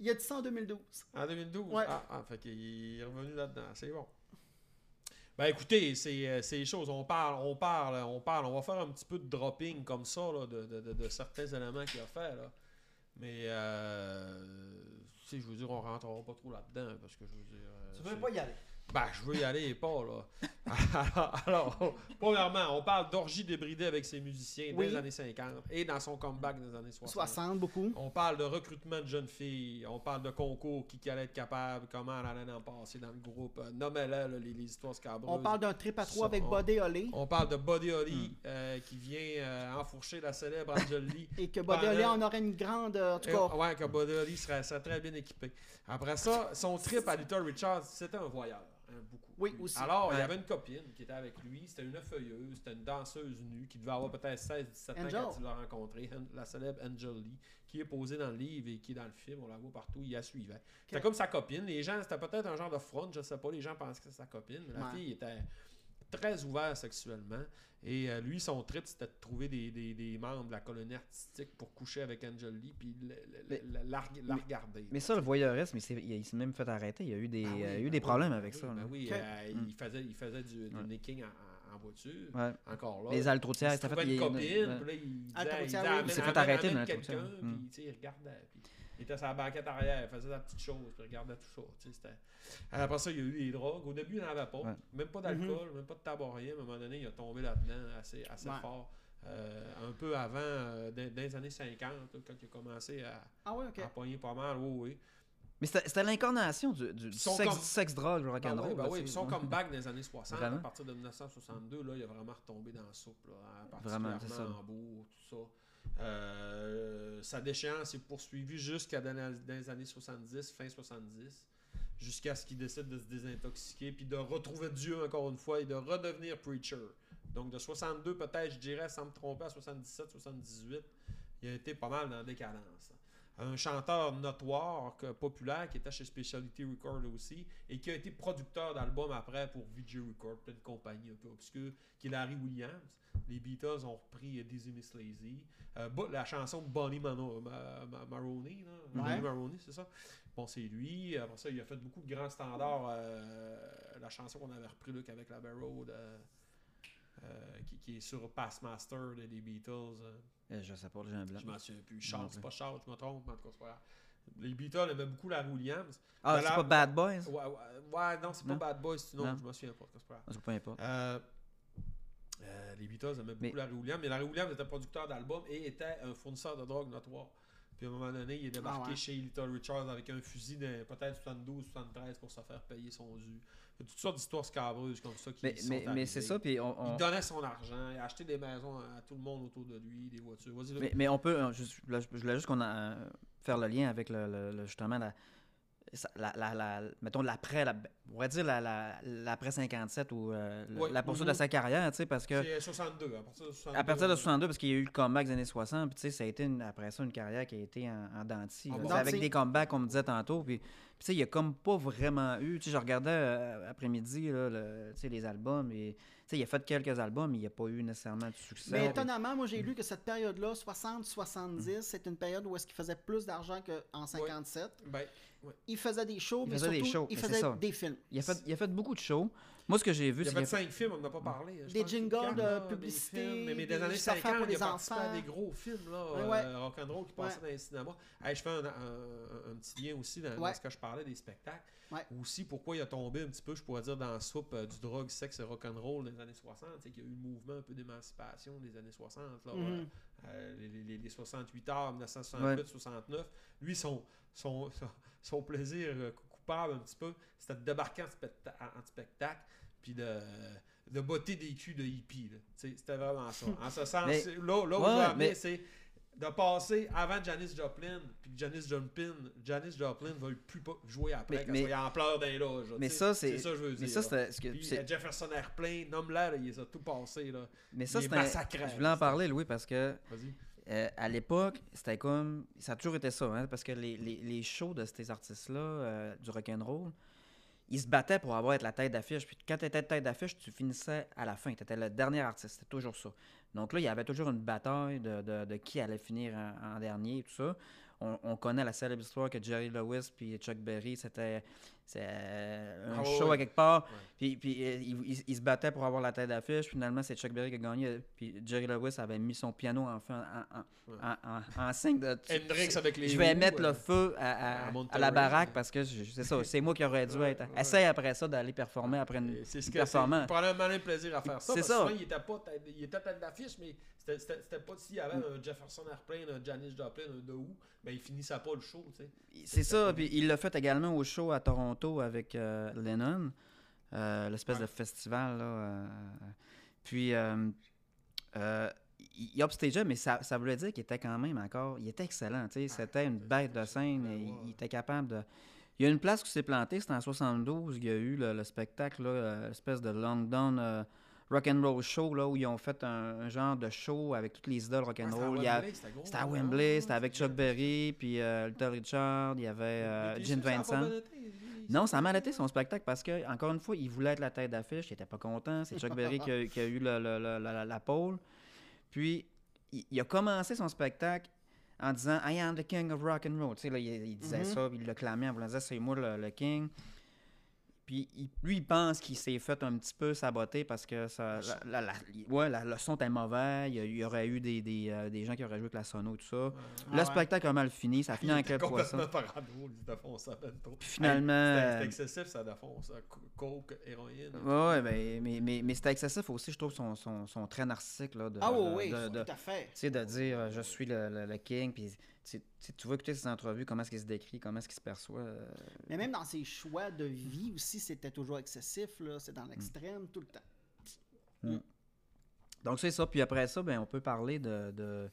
Il a dit ça en 2012. En 2012? Ouais. Ah, ah, fait qu'il est revenu là-dedans. C'est bon. Ben écoutez, c'est euh, c'est les choses. On parle, on parle, on parle. On va faire un petit peu de dropping comme ça là, de, de- de- de certains éléments qu'il a fait. Là. Mais, euh, tu sais, je veux dire, on rentrera pas trop là-dedans parce que je veux dire. euh, c'est- y aller? Ben, je veux y aller et pas, là. [LAUGHS] alors, alors, premièrement, on parle d'orgie débridée avec ses musiciens Oui. des années 50 et dans son comeback des années 60. 60, beaucoup. On parle de recrutement de jeunes filles, on parle de concours, qui, qui allait être capable, comment elle allait en passer dans le groupe. Euh, Nommez-les, là, les, les histoires scabreuses. On parle d'un trip à trois avec Buddy Holly. On parle de Buddy Holly Hmm. euh, qui vient euh, enfourcher la célèbre Angel [LAUGHS] Et que Buddy Holly en aurait une grande. En tout cas, Ouais, que Buddy Holly serait, serait très bien équipé. Après ça, son trip à Little Richard, c'était un voyeur. Hein, beaucoup. Oui, aussi. Alors, il y avait une copine qui était avec lui. C'était une feuilleuse, c'était une danseuse nue qui devait avoir peut-être 16-17 ans quand il l'a rencontré. An- La célèbre Angel Lee, qui est posée dans le livre et qui est dans le film. On la voit partout. Il la suivait. C'était comme sa copine. Les gens, c'était peut-être un genre de front, je sais pas. Les gens pensaient que c'était sa copine. Mais la Ouais. fille était très ouverte sexuellement. Et euh, lui, son trip, c'était de trouver des, des- des membres de la colonie artistique pour coucher avec Angel Lee puis le- le- Mais- la, la- la regarder. Mais ça, le voyeurisme, il s'est il s'est même fait arrêter. Il y a eu des, Ah oui, il y a eu ben des problèmes ben avec oui, ça. ben oui, euh, Mm. il faisait, il faisait du, du Ouais. necking en, voiture. Ouais. Encore là. Les ailes troutières, il il se s'est fait, une il- copine, ouais. puis là, il Ah, disait, disait, s'est fait amène- arrêter dans quelqu'un, puis Mm. il regardait, puis il était sur la banquette arrière, il faisait sa petite chose, puis il regardait tout ça, tu sais, c'était... Après ça, il y a eu des drogues. Au début, il n'en avait pas. Ouais. Même pas d'alcool, même pas de tabac, rien. À un moment donné, il a tombé là-dedans assez, assez Ouais. fort. Euh, un peu avant, euh, dans, les années 50, là, quand il a commencé à, Ah ouais, à pogner pas mal, oui, oui. Mais c'était l'incarnation du, sexe, com- du sexe drogue, le Ben rock'n'roll. oui, ben oui. tu Puis sais, son ouais. comeback dans les années [LAUGHS] 60, Vraiment? à partir de 1962, là, il a vraiment retombé dans la soupe, là, Vraiment, particulièrement c'est ça. en Hambourg, tout ça. Euh, sa déchéance est poursuivie jusqu'à dans, les années 70, fin 70, jusqu'à ce qu'il décide de se désintoxiquer, puis de retrouver Dieu encore une fois et de redevenir preacher. Donc de 62 peut-être, je dirais, sans me tromper, à 77, 78, il a été pas mal dans la décadence un chanteur notoire, populaire, qui était chez Speciality Record aussi, et qui a été producteur d'albums après pour VJ Record, plein de compagnies un peu obscures, qui est Larry Williams. Les Beatles ont repris euh, Dizzy Miss Lazy. Euh, Bo- la chanson de Bonnie Mano- Ma- Ma- Maroney. Bonnie Maroney, c'est ça. Bon, c'est lui. Après ça, il a fait beaucoup de grands standards. euh, la chanson qu'on avait repris, avec la euh, euh, qui, qui est sur Passmaster des des Beatles. Je sais pas, j'ai un blanc. Je m'en souviens plus. Charles, c'est pas Charles, je me trompe, mais en tout cas, c'est pas grave. Les Beatles aimaient beaucoup la Williams. Ah, c'est la- pas Bad Boys? Ouais, ouais, ouais, non, c'est pas? Bad Boys, sinon, Non? je me souviens pas, c'est pas. Ah, peu importe. Euh, euh, les Beatles aimaient beaucoup Mais- Larry Williams, mais Larry Williams était producteur d'albums et était un fournisseur de drogue notoire. Puis à un moment donné, il est débarqué Ah ouais. chez Little Richard avec un fusil de peut-être 72, 73 pour se faire payer son dû. Il y a toutes sortes d'histoires scabreuses comme ça qui Mais, sont mais, mais c'est ça, puis on, on- Il donnait son argent, il a acheté des maisons à tout le monde autour de lui, des voitures. Mais, mais on peut, euh, je, je- voulais juste qu'on a, euh, faire le lien avec le, le- le- justement la, la, la, la- mettons l'après, la, on pourrait dire la, la- l'après 57 ou euh, la poursuite de sa carrière, tu sais, parce que C'est 62, à partir de 62. à partir de 62, parce qu'il y a eu le comeback des années 60, puis tu sais, ça a été une- après ça une carrière qui a été en, en dents de scie, En là, bon. tu sais, avec des comebacks, on me disait tantôt, puis tu sais, il y a comme pas vraiment eu, tu sais, je regardais euh, après-midi, les albums, et il a fait quelques albums, mais il n'y a pas eu nécessairement de succès. Mais étonnamment, moi, j'ai lu que cette période-là, 60-70, c'est une période où est-ce qu'il faisait plus d'argent qu'en 57. Ben, ouais. Il faisait des shows, Il mais faisait des shows, il mais faisait des films. Il a, fait, il a fait beaucoup de shows. Moi, ce que j'ai vu, Il c'est fait qu'il a fait- cinq films, on n'en a pas parlé. Je Des y jingles de des publicité, films. Mais, mais des des années affaires 50, pour il les a participé à des gros films, là, Ouais, ouais. euh, rock'n'roll qui passaient dans les cinémas. Hey, je fais un, un- un petit lien aussi dans, ce que je parlais des spectacles. Ouais. Aussi, pourquoi il a tombé un petit peu, je pourrais dire, dans la soupe euh, du drogue, sexe et rock'n'roll des années 60. C'est qu'il y a eu le mouvement un peu d'émancipation des années 60. Là, Mhm. Euh, les, les- les 68 heures, 1968, 69. Lui, son, son, son, son plaisir euh, coupable un petit peu, c'était de débarquer en, specta- en- en spectacle puis de, de botter des culs de hippie. là. Tu sais, C'était vraiment ça. En ce [LAUGHS] sens, Mais- c'est- là, là où Ouais, je mais- c'est de passer avant Janis Joplin, puis Janis Joplin, Janis Joplin ne veut plus pas jouer après, Mais- mais- soit en pleurs d'un loge. Mais ça, c'est- ça je veux dire. Mais ça, c'était. ce que- Puis, c'est- euh, Jefferson Airplane, nomme-la, là, il les a tout passé. Là. Mais ça, il est c'est un- massacré, Je voulais en parler, Louis, parce que Vas-y. Euh, à l'époque, c'était comme. Ça a toujours été ça, hein, parce que les, les, les shows de ces artistes-là, euh, du rock'n'roll, ils se battaient pour avoir être la tête d'affiche. Puis quand tu étais tête d'affiche, tu finissais à la fin. Tu étais le dernier artiste. C'était toujours ça. Donc là, il y avait toujours une bataille de, de- qui allait finir en, en dernier et tout ça. On, on connaît la célèbre histoire que Jerry Lewis puis Chuck Berry, c'était c'est, euh, un Ah show ouais. à quelque part. Ouais. Puis, puis euh, ils, ils- ils se battaient pour avoir la tête d'affiche. Finalement, c'est Chuck Berry qui a gagné. Puis Jerry Lewis avait mis son piano en, feu- en, en, Ouais. en, en- en signe de. [LAUGHS] Hendrix avec les Je vais roues, mettre euh, le feu à, à- à à Monterey, la baraque parce que c'est ça, c'est moi qui aurais dû Ouais, être. ouais. Essaye après ça d'aller performer après une, C'est ce une que c'est. Il performance. prenait un malin plaisir à faire ça. C'est parce ça. souvent, il était pas tête- il était tête d'affiche, mais c'était- c'était c'était pas s'il y avait un Jefferson Airplane, un Janis Joplin, un The Who, ben il finissait pas le show, tu sais. C'est ça, puis il l'a fait également au show à Toronto avec euh, Lennon, euh, l'espèce Ouais. de festival. Là, euh, puis, il il upstageait, mais ça, ça voulait dire qu'il était quand même encore. Il était excellent, sais. C'était une bête de scène. Et il- était capable de. Il y a une place où s'est planté, c'était en 72. Il y a eu le, le spectacle, l'espèce de London euh, Rock'n'Roll Show, là, où ils ont fait un, un genre de show avec toutes les idoles rock'n'roll. Il y a- c'était à Wembley, c'était avec Chuck Berry, puis euh, Little Richard, il y avait euh, Gene Vincent. Non, ça a mal été son spectacle parce que, encore une fois, il voulait être la tête d'affiche, il était pas content. C'est Chuck Berry qui a, qui a eu la, la pole. Puis, il, il a commencé son spectacle en disant I am the king of rock and roll. Tu sais, là, il, il disait Mhm. ça, puis il le clamait en voulant dire c'est moi le, le king. Puis il- lui, il pense qu'il s'est fait un petit peu saboter parce que ça, la, la- la- ouais, la- le son était mauvais. Il y, a- il y aurait eu des, des, euh, des gens qui auraient joué avec la sono et tout ça. Ah le ouais. spectacle a mal fini. Ça a fini en poisson. ça ben trop. Puis finalement, Hey, c'était- euh, excessif, ça défonce. ça. Co- Coke, héroïne. Ouais, ouais, ben, mais, mais, mais c'était excessif aussi, je trouve, son, son, son trait narcissique. Là, de, Ah oui, de- oui, de- de- tout à fait. tu sais, de dire euh, je suis le, le- le king, puis tu sais, tu vois écouter ses entrevues, comment est-ce qu'il se décrit, comment est-ce qu'il se perçoit. euh, Mais même dans ses choix de vie aussi, c'était toujours excessif. là. C'est dans l'extrême tout le temps. Donc c'est ça, puis après ça, ben, on peut parler de, de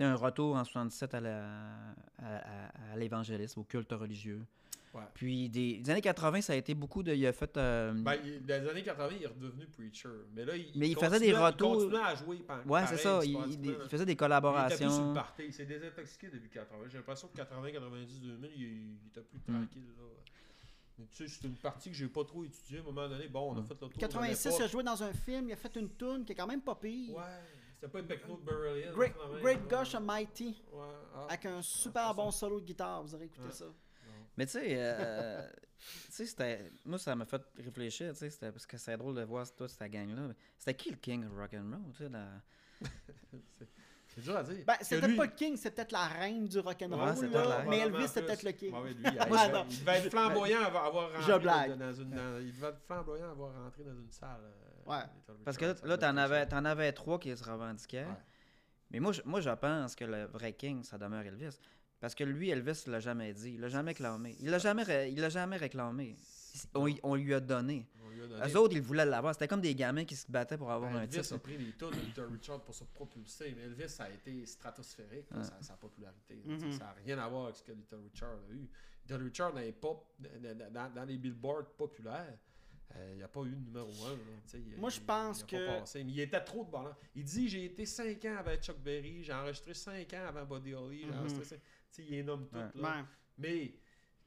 un retour en 77 à la- à, à- à l'évangélisme, au culte religieux. Ouais. Puis des, des années 80, ça a été beaucoup de... Il a fait... euh, Ben, il- dans les années 80, il est redevenu preacher. Mais là, il, Mais il faisait des retours- Il continuait à jouer. par- ouais, c'est ça, il, il- il faisait des Il était plus sur collaborations. le party. Il s'est désintoxiqué depuis 80. J'ai l'impression que 80, 90, 2000, il, il était plus Mm. tranquille. Là. Mais tu sais, c'est une partie que j'ai pas trop étudiée à un moment donné. Bon, on a fait le tour. 86, de il a joué dans un film, il a fait une tune qui est quand même pas pire. Ouais, c'était pas une Burial Hill. Great. Great Gosh Almighty, Ouais, ah. avec un super ça. bon solo de guitare, vous aurez écouté Ouais. ça. Mais tu sais, euh, [LAUGHS] tu sais, c'était. Moi, ça m'a fait réfléchir, tu sais, c'était- parce que c'est drôle de voir toute cette gang-là. C'était qui le king of rock'n'roll, tu sais, la- [LAUGHS] C'est dur à dire. Ben, c'était lui- pas le king, c'était peut-être la reine du rock'n'roll, Ouais, là, mais Elvis, c'était peut-être le king. Ouais, mais lui, il, [LAUGHS] Ouais, il- non. il devait être flamboyant avoir, avoir rentré Je blague. dans une, dans- il devait être flamboyant avoir rentré dans une salle. euh, Ouais. Parce que là, devait t'en avais, t'en avais trois qui se revendiquaient. Ouais. Mais moi je, moi, je pense que le vrai king, ça demeure Elvis. Parce que lui, Elvis l'a jamais dit. Il l'a jamais clamé. Il l'a jamais, ré- il l'a jamais réclamé. On, lui a donné. donné- Eux autres, ils voulaient l'avoir. C'était comme des gamins qui se battaient pour avoir Ben, un Elvis titre. a pris les tunes de Little Richard pour se propulser, mais Elvis a été stratosphérique, là, sa, sa popularité. Mhm. Ça n'a rien à voir avec ce que Little Richard a eu. Little Richard dans les, pop, dans, les billboards populaires, euh, il n'y a pas eu de numéro un. là, Moi, je pense il a que- Pas passé, mais il était trop de ballon. Il dit J'ai été 5 ans avec Chuck Berry, j'ai enregistré 5 ans avant Buddy Holly, j'ai Mhm. Sais, il les nomme toutes. Ouais. là. Ouais. Mais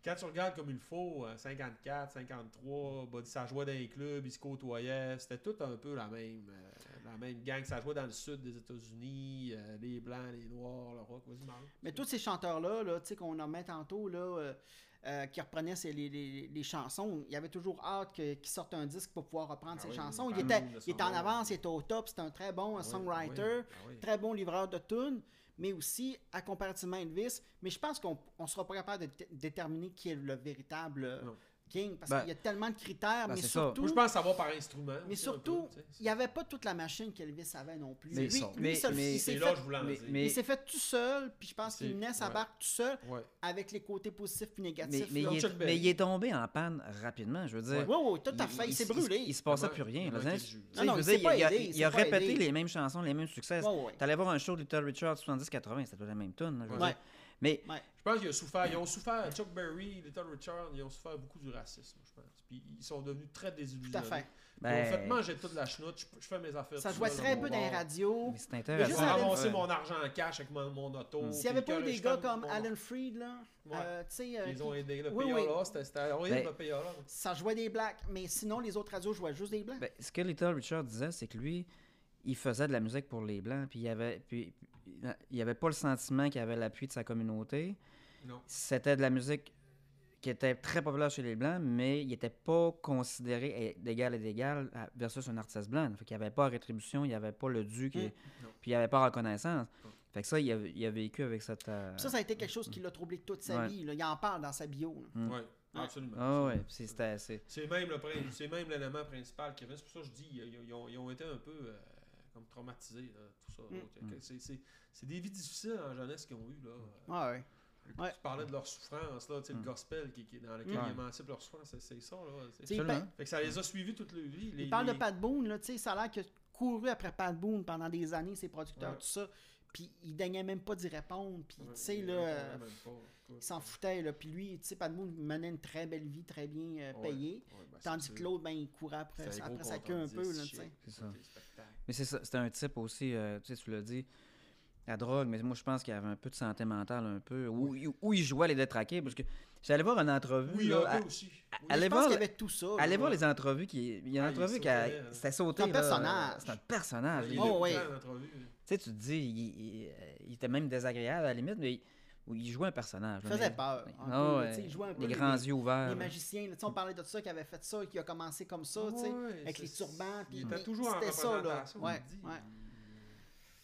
quand tu regardes comme il faut, euh, 54, 53, Buddy, ça jouait dans les clubs, ils se côtoyaient, c'était tout un peu la même, euh, la même gang. Ça jouait dans le sud des États-Unis, euh, les Blancs, les Noirs, le rock. Mais tous ces chanteurs-là, là, tu sais, qu'on nommait tantôt, là, euh, euh, qui reprenaient ces- les, les- les chansons, il y avait toujours hâte qu'ils sortent un disque pour pouvoir reprendre Ah ces oui, chansons. Il était, il était en avance, il était au top, c'était un très bon euh, Ah oui, songwriter, ah oui, ah oui. très bon livreur de tunes, mais aussi à comparativement Elvis. Mais je pense qu'on ne sera pas capable de dé- déterminer qui est le véritable euh. King, parce Ben, qu'il y a tellement de critères, ben, mais surtout... Moi, je pense va par instrument. Mais surtout, peu, tu il n'y avait pas toute la machine qu'Elvis avait non plus. Mais lui, lui, Mais- seul- mais- il C'est s'est là fait, que je voulais en mais- dire. mais- il s'est fait tout seul, puis je pense qu'il naît sa ouais. barque tout seul, Ouais. avec les côtés positifs et négatifs. mais, il est, Chuck Berry. mais il est tombé en panne rapidement, je veux dire. Oui, oui, tout à fait. Il, s'est brûlé. Il, se passait plus rien. là, il tu. Tu a, répété les mêmes chansons, les mêmes succès. Ouais. T'allais voir un show de Little Richard 70-80, c'était la même tune. Ouais. Mais Je pense qu'ils ont souffert. Ils ont souffert. Chuck Berry, Little Richard, ils ont souffert beaucoup du racisme, je pense. Puis ils sont devenus très Tout désillusionnés. à fait. Ils ont Ben- fait manger toute la chenoute. Je, je fais mes affaires. Ça tout jouait très mon peu dans les radios. mais c'est juste intéressant. Ouais. mon argent en cash avec mon, mon auto. S'il n'y avait pas eu des gars comme mon- Alan Freed, là, Ouais. euh, tu sais, euh, Ils ont aidé le Oui, oui. là. C'était Ben- le là. ça jouait des blacks, mais sinon, les autres radios jouaient juste des blancs. Ben, ce que Little Richard disait, c'est que lui, il faisait de la musique pour les Blancs, puis il avait, puis, il avait pas le sentiment qu'il avait l'appui de sa communauté. Non. C'était de la musique qui était très populaire chez les Blancs, mais il n'était pas considéré d'égal et d'égal versus un artiste blanc. Fait qu'il n'y avait pas rétribution, il n'y avait pas le dû, qui- Mm. Non. puis il n'y avait pas reconnaissance. Fait que ça, il a, il a vécu avec cette... euh, ça, ça a été quelque chose qui l'a troublé toute sa Ouais. vie. là. Il en parle dans sa bio. Mm. Oui, absolument. Ah ouais, assez... C'est même le prin- c'est même l'élément principal qui revient. C'est pour ça que je dis ils, ils ont, ils ont été un peu euh, comme traumatisés là, tout ça. Mm. C'est- c'est- C'est des vies difficiles en jeunesse qu'ils ont eu là. Ah ouais. Ouais. Tu parlais de leur souffrance là, tu sais, le Mm. gospel qui, dans lequel Ouais. ils émancipent leur souffrance, c'est c'est ça là. Fait que ça les a suivis toute leur vie. Les, il parle de Pat Boone, là, tu sais, ça a l'air qu'il a couru après Pat Boone pendant des années, ses producteurs, Ouais. tout ça. Puis il daignait même pas d'y répondre. Puis, Ouais, tu sais, là, il s'en foutait. Là. Puis lui, tu sais, Boone menait une très belle vie, très bien euh, payée. Ouais, ben, Tandis que l'autre, ben, il courait après, après sa queue un peu, là. C'est ça. Mais c'est ça, c'était un type aussi, euh, tu sais, tu l'as dit, la drogue, mais moi je pense qu'il avait un peu de santé mentale, un peu, où, où il jouait les détraqués, parce que j'allais voir une entrevue, Oui, là, à- aussi. Oui. allez Je pense voir, qu'il y avait tout ça. là. allez voir les entrevues, qui, il y a Ah, une il entrevue qui sautait, a, hein. c'était sauté, C'est un personnage. c'est un personnage, Il Oh, ouais. tu sais, tu te dis, il, il- il était même désagréable à la limite, mais il, où il jouait un personnage. Il faisait mais- peur. Ah peu, ouais, il jouait un peu les les- grands yeux ouverts. Les magiciens, là, tu sais, on parlait de ça, qui avait fait ça, qui a commencé comme ça, tu sais, Ouais, avec les turbans. puis- Il était toujours en C'était ça, là. Ouais, ouais.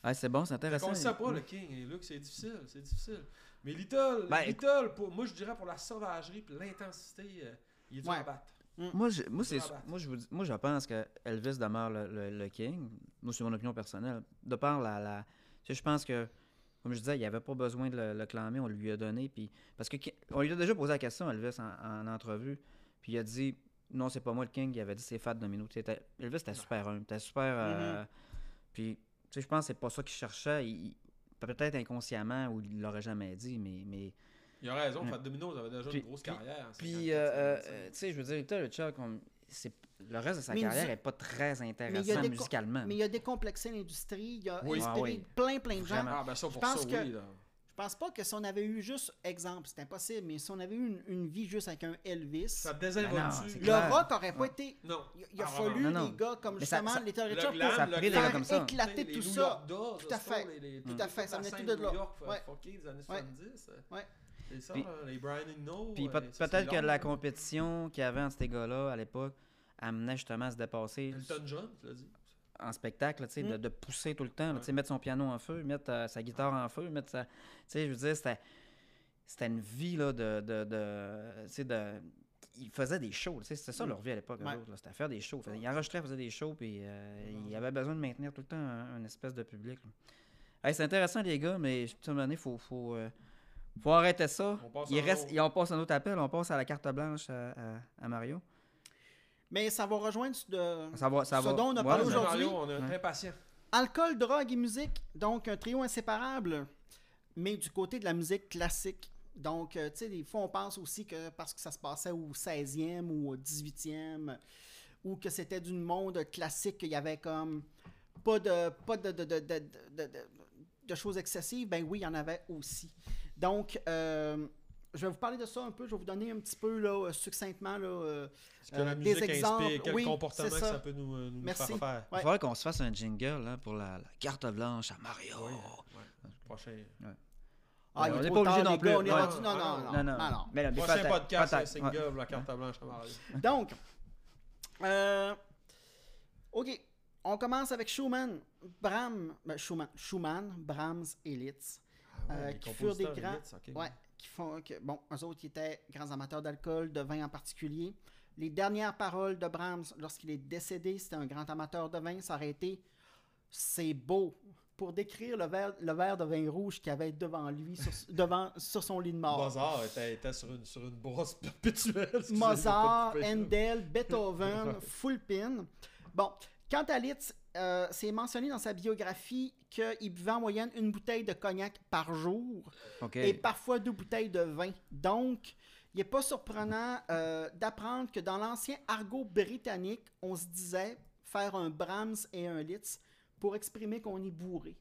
Ah, c'est bon, c'est intéressant. qu'on le sait pas, le King et Luke, c'est difficile, c'est difficile. Mais Little, Ben, Little pour, moi je dirais pour la sauvagerie et l'intensité, euh, il est dur Ouais. à battre. Moi, je, moi, c'est, moi, je vous dis- moi, je pense que Elvis demeure le, le- le king. Moi, c'est mon opinion personnelle. De par la. la tu sais, je pense que, comme je disais, il n'y avait pas besoin de le, le clamer, on lui a donné. Puis, parce que on lui a déjà posé la question, Elvis, en, en entrevue. Puis il a dit Non, c'est pas moi le king. Il avait dit c'est Fat Domino. Tu sais, t'es- Elvis était super humble. Était super. euh, Puis, tu sais, je pense que c'est pas ça qu'il cherchait. Il- peut-être inconsciemment, ou il l'aurait jamais dit, mais. mais Il a raison, Ouais. Fat Domino, il avait déjà Puis- une grosse puis- carrière. Puis, 54, euh, euh, tu sais. je veux dire, Little Richard, comme, c'est, le reste de sa Mais carrière n'est pas très Mais il y a intéressant des musicalement. Mais il a décomplexé l'industrie, il a Oui. inspiré Ah oui. plein, plein de gens. Ah, ben ça, je pour pense ça, que- oui. Je pense pas que si on avait eu juste, exemple, c'est impossible, mais si on avait eu une, une vie juste avec un Elvis, Ça Ben désinvolue. le rock aurait pas Ouais. été. Non. Il, il a Ah, fallu non, non. des gars comme Mais ça- justement ça- Little Le Richard glam, ça a le pris des glam, gars comme ça. éclater les tout ça. Tout à ça, fait. les- les- Tout à fait, ça venait tout de New là. Euh, des années Ouais. 70. euh, Ouais. C'est ça, Puis- les Brian Eno. Puis euh, peut- ça, peut-être que la compétition qu'il y avait entre ces gars-là à l'époque amenait justement à se dépasser Elton John, tu l'as dit. En spectacle, de, Mm. de pousser tout le temps, là, mettre son piano en feu, mettre euh, sa guitare en feu, mettre sa... Tu sais, je veux dire, c'était, c'était une vie, là, de... de, de de... Ils faisaient des shows, c'était ça Mm. leur vie à l'époque, Ouais. c'était faire des shows. Ils enregistraient, faisaient des shows, puis euh, ils avaient besoin de maintenir tout le temps un, un espèce de public. Hey, c'est intéressant, les gars, mais à un moment donné, il faut... faut euh, faut arrêter ça. On passe Il reste, on passe un autre appel, on passe à la carte blanche à, à- à Mario. Mais ça va rejoindre ce de- Ça va, ça ce va. dont on a parlé aujourd'hui. Mario, on est Ouais. très patient. Alcool, drogue et musique, donc un trio inséparable, mais du côté de la musique classique. Donc, euh, tu sais, des fois, on pense aussi que parce que ça se passait au 16e ou au 18e, ou que c'était du monde classique, qu'il y avait comme pas de, pas de, de, de, de, de- de- de choses excessives, ben oui, il y en avait aussi. Donc, euh, je vais vous parler de ça un peu, je vais vous donner un petit peu, là, euh, succinctement, là, euh, Ce que la Euh, des exemples, inspire, quel oui, comportement c'est que ça. ça peut nous, euh, nous Merci. faire faire. Il faudrait qu'on se fasse un jingle là, pour la, la carte blanche à Mario. Oui, ouais. Prochain, ah, il on est n'est pas obligé non plus. gars, on est Ouais. rendu- non, non, non, Non, non. non, non. Mais là, prochain peut-être- podcast, single, la carte blanche à Mario. Donc, euh, OK, on commence avec Schumann, Brahms, ben, Schumann, Schumann, Brahms et Liszt, Ah euh, qui furent des grands, ouais, qui font, que, bon, eux autres qui étaient grands amateurs d'alcool, de vin en particulier. Les dernières paroles de Brahms lorsqu'il est décédé, c'était un grand amateur de vin, ça aurait été « c'est beau » pour décrire le verre, le verre de vin rouge qu'il avait devant lui, sur, devant, sur son lit de mort. Mozart était, était sur, une, sur une brosse perpétuelle. Mozart. Handel, Beethoven, [LAUGHS] full pin. Bon, quant à Litz, euh, c'est mentionné dans sa biographie qu'il buvait en moyenne une bouteille de cognac par jour et parfois deux bouteilles de vin. Donc, il n'est pas surprenant euh, d'apprendre que dans l'ancien argot britannique, on se disait faire un Brahms et un Litz pour exprimer qu'on est bourré.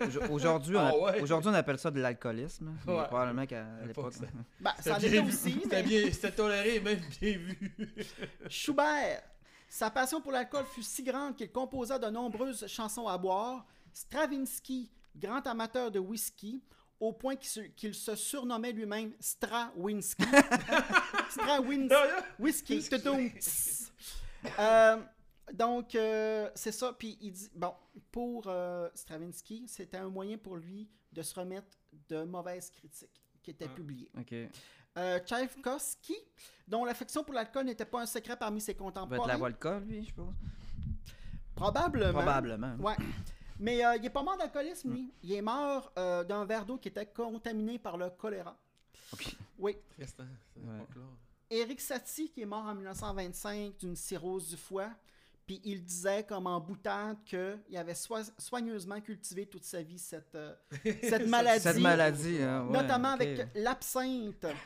Aujo- Aujourd'hui, on, Ah app- ouais? aujourd'hui, on appelle ça de l'alcoolisme. Ouais. Probablement qu'à À l'époque. l'époque, Ben, ça en était aussi, C'était mais... bien- C'était toléré et même bien vu. Schubert, sa passion pour l'alcool fut si grande qu'il composa de nombreuses chansons à boire. Stravinsky, grand amateur de whisky, au point qu'il se, surnommait lui-même Strawinski. [LAUGHS] Strawinski. Whisky. Tudum. Tss. Euh, donc, euh, c'est ça. Puis il dit, bon, pour euh, Stravinsky, c'était un moyen pour lui de se remettre de mauvaises critiques qui étaient Ah. publiées. OK. Euh, Tchaïkovski, dont l'affection pour l'alcool n'était pas un secret parmi ses Ça peut être contemporains. la lui, je suppose. Probablement. Probablement. Ouais. Mais euh, il est pas mort d'alcoolisme, lui. Il est mort euh, d'un verre d'eau qui était contaminé par le choléra. OK. Oui. Triste, hein, Ouais. Éric Satie, qui est mort en 1925 d'une cirrhose du foie, puis il disait comme en boutade qu'il avait soi- soigneusement cultivé toute sa vie cette, euh, [LAUGHS] cette maladie. Cette maladie, hein, ouais, notamment avec l'absinthe. [LAUGHS]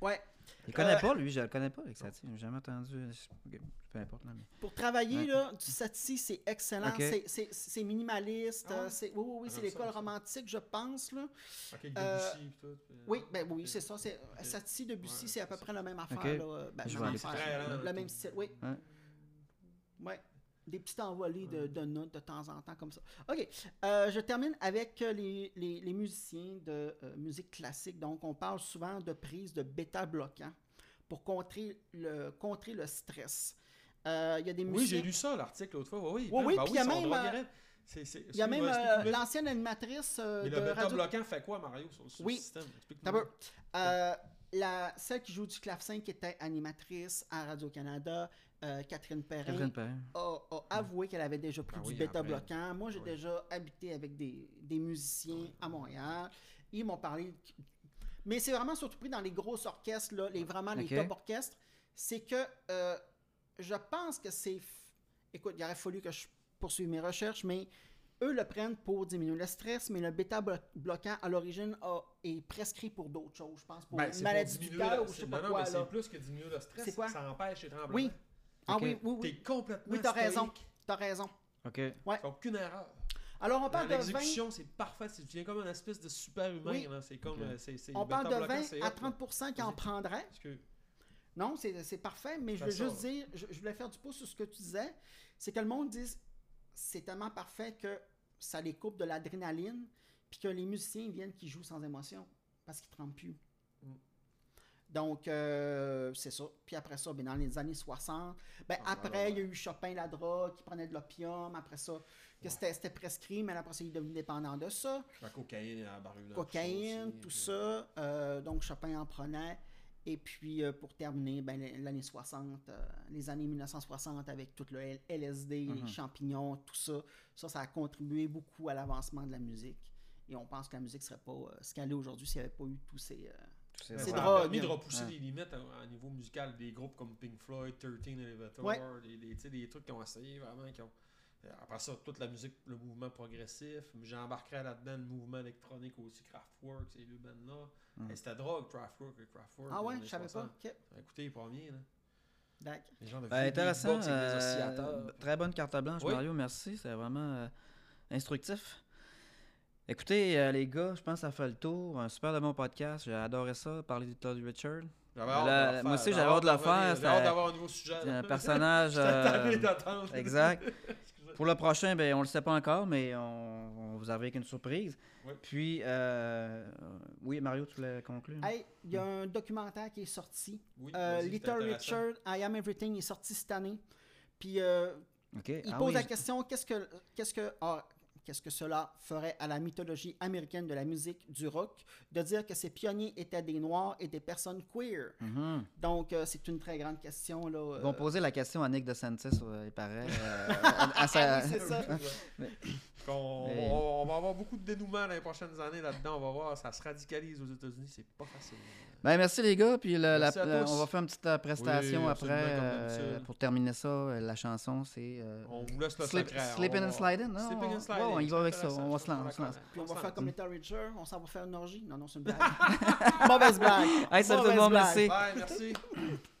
Ouais. Il connaît Euh, pas, lui, je le connais pas, avec Satie. J'ai jamais entendu. OK, Peu importe, là, mais... Pour travailler, Ouais. là, du Satie, c'est excellent. C'est- minimaliste. Ah ouais? euh, c'est- oui, oui, oui, c'est Ah, l'école romantique, je pense. Là. Ok, Euh, Debussy et tout. Oui, ben oui, c'est ça. Satie, Debussy, Ouais, c'est à peu près la même affaire. Là, ben, Je même aller affaire, faire ça. le même style, oui. Ouais. Des petites envolées de, de notes de temps en temps comme ça. OK. Euh, je termine avec euh, les, les- les musiciens de euh, musique classique. Donc, on parle souvent de prise de bêta-bloquant pour contrer le, contrer le stress. Euh, Il y a des Oui, musiciens... j'ai lu ça, l'article, l'autre fois. Oui, oui. Oui, oui, Ben il y a même, Il y a même l'ancienne animatrice Mais de le bêta Radio... bloquant fait quoi, Mario, sur, sur Oui. le système? Explique-moi. la, celle qui joue du clavecin, qui était animatrice à Radio-Canada, euh, Catherine Perrin, Catherine Perrin. a, a avoué qu'elle avait déjà pris Ah du oui, bêta-bloquant. Moi, j'ai Oui. déjà habité avec des, des musiciens à Montréal. Ils m'ont parlé. Mais c'est vraiment surtout pris dans les grosses orchestres, là, les, vraiment les top orchestres. C'est que euh, je pense que c'est. f- Écoute, il aurait fallu que je poursuive mes recherches, mais eux le prennent pour diminuer le stress, mais le bêta-bloquant à l'origine est prescrit pour d'autres choses. Je pense pour Ben, une maladie du cœur ou je sais c'est- pas Non, non, quoi. c'est plus que diminuer le stress. Ça empêche les tremblements. Oui. Ah Ok. oui, oui, T'es oui. complètement Oui, t'as raison. T'as raison. OK. Ouais. Aucune erreur. Alors, on parle de 20, L'exécution, c'est parfait. Tu deviens comme une espèce de super humain. Oui. C'est comme. Euh, c'est- c'est- on parle de Beta Blocker, 20 c'est à hot, là. 30% qui en que- Non, c'est c'est parfait, mais je veux juste dire, je, je voulais faire du pouce sur ce que tu disais, c'est que le monde dise c'est tellement parfait que ça les coupe de l'adrénaline, puis que les musiciens viennent qui jouent sans émotion, parce qu'ils ne tremblent plus. Mm. Donc, euh, c'est ça. Puis après ça, ben, dans les années 60, ben, Ah, après, il y a eu Chopin, la drogue, qui prenait de l'opium. Après ça, que c'était c'était prescrit, mais après ça, il est devenu dépendant de ça La cocaïne, la barulette. cocaïne, tout ça. Euh, donc Chopin en prenait. Et puis euh, pour terminer, ben, l'année 60, euh, les années 1960 avec tout le LSD, les champignons, tout ça, ça, ça a contribué beaucoup à l'avancement de la musique. Et on pense que la musique serait pas ce qu'elle est aujourd'hui s'il n'y avait pas eu tous ces... C'est ça a drogue. permis de repousser Ouais. les limites à, à niveau musical. Des groupes comme Pink Floyd, 13 Elevator, Ouais. des, des, tu sais, des trucs qui ont essayé vraiment. Qui ont... euh, Après ça, toute la musique, le mouvement progressif. J'embarquerais là-dedans le mouvement électronique aussi, Kraftwerk, ces deux bandes-là. Mm. Et C'était drogue, Kraftwerk. Kraftwerk Ah ouais, je savais pas. 60. Ok, Écoutez les premiers. Là. d'accord. Les gens de Ben, intéressant. euh, oscillateurs. très bonne carte blanche, Oui. Mario. Merci. C'est vraiment euh, instructif. Écoutez, euh, les gars, je pense que ça fait le tour. Un super de bon podcast. J'ai adoré ça, parler de Todd Richard. J'avais Là, hâte de le moi faire. aussi, J'avais j'avais hâte de le faire, J'ai c'était- hâte d'avoir un nouveau sujet. Un [LAUGHS] personnage. Euh, exact. [LAUGHS] Pour le prochain, ben, on ne le sait pas encore, mais on, on vous arrive avec une surprise. Oui. Puis, euh, oui, Mario, tu voulais conclure? Hey, il y a un documentaire qui est sorti. Oui, Euh, Little. Richard, I Am Everything est sorti cette année. Puis euh, OK. Il Ah pose oui, la question qu'est-ce que qu'est-ce que ah, qu'est-ce que cela ferait à la mythologie américaine de la musique du rock de dire que ces pionniers étaient des noirs et des personnes queer. Mhm. Donc euh, c'est une très grande question là. Ils vont euh, poser la question à Nick DeSantis, euh, il paraît. euh, à- [LAUGHS] à sa- oui, c'est ça. [LAUGHS] Mais- on, on va avoir beaucoup de dénouements dans les prochaines années là-dedans. On va voir, ça se radicalise aux États-Unis. C'est pas facile. Ben, merci les gars, puis la- la- on va faire une petite euh, prestation Oui, après euh, pour terminer ça. Euh, La chanson, c'est euh, On vous laisse le Slip, secret. Sleeping On and va- Sliding, non? Sleeping and Sliding. ouais, on y va avec ça, on va se lance. Puis on va faire comme Little Richard, on s'en va faire une orgie. Non non, c'est une [LAUGHS] blague. Mauvaise blague. Hey, salut tout le Mauvaise monde, merci. Bye, merci. [LAUGHS]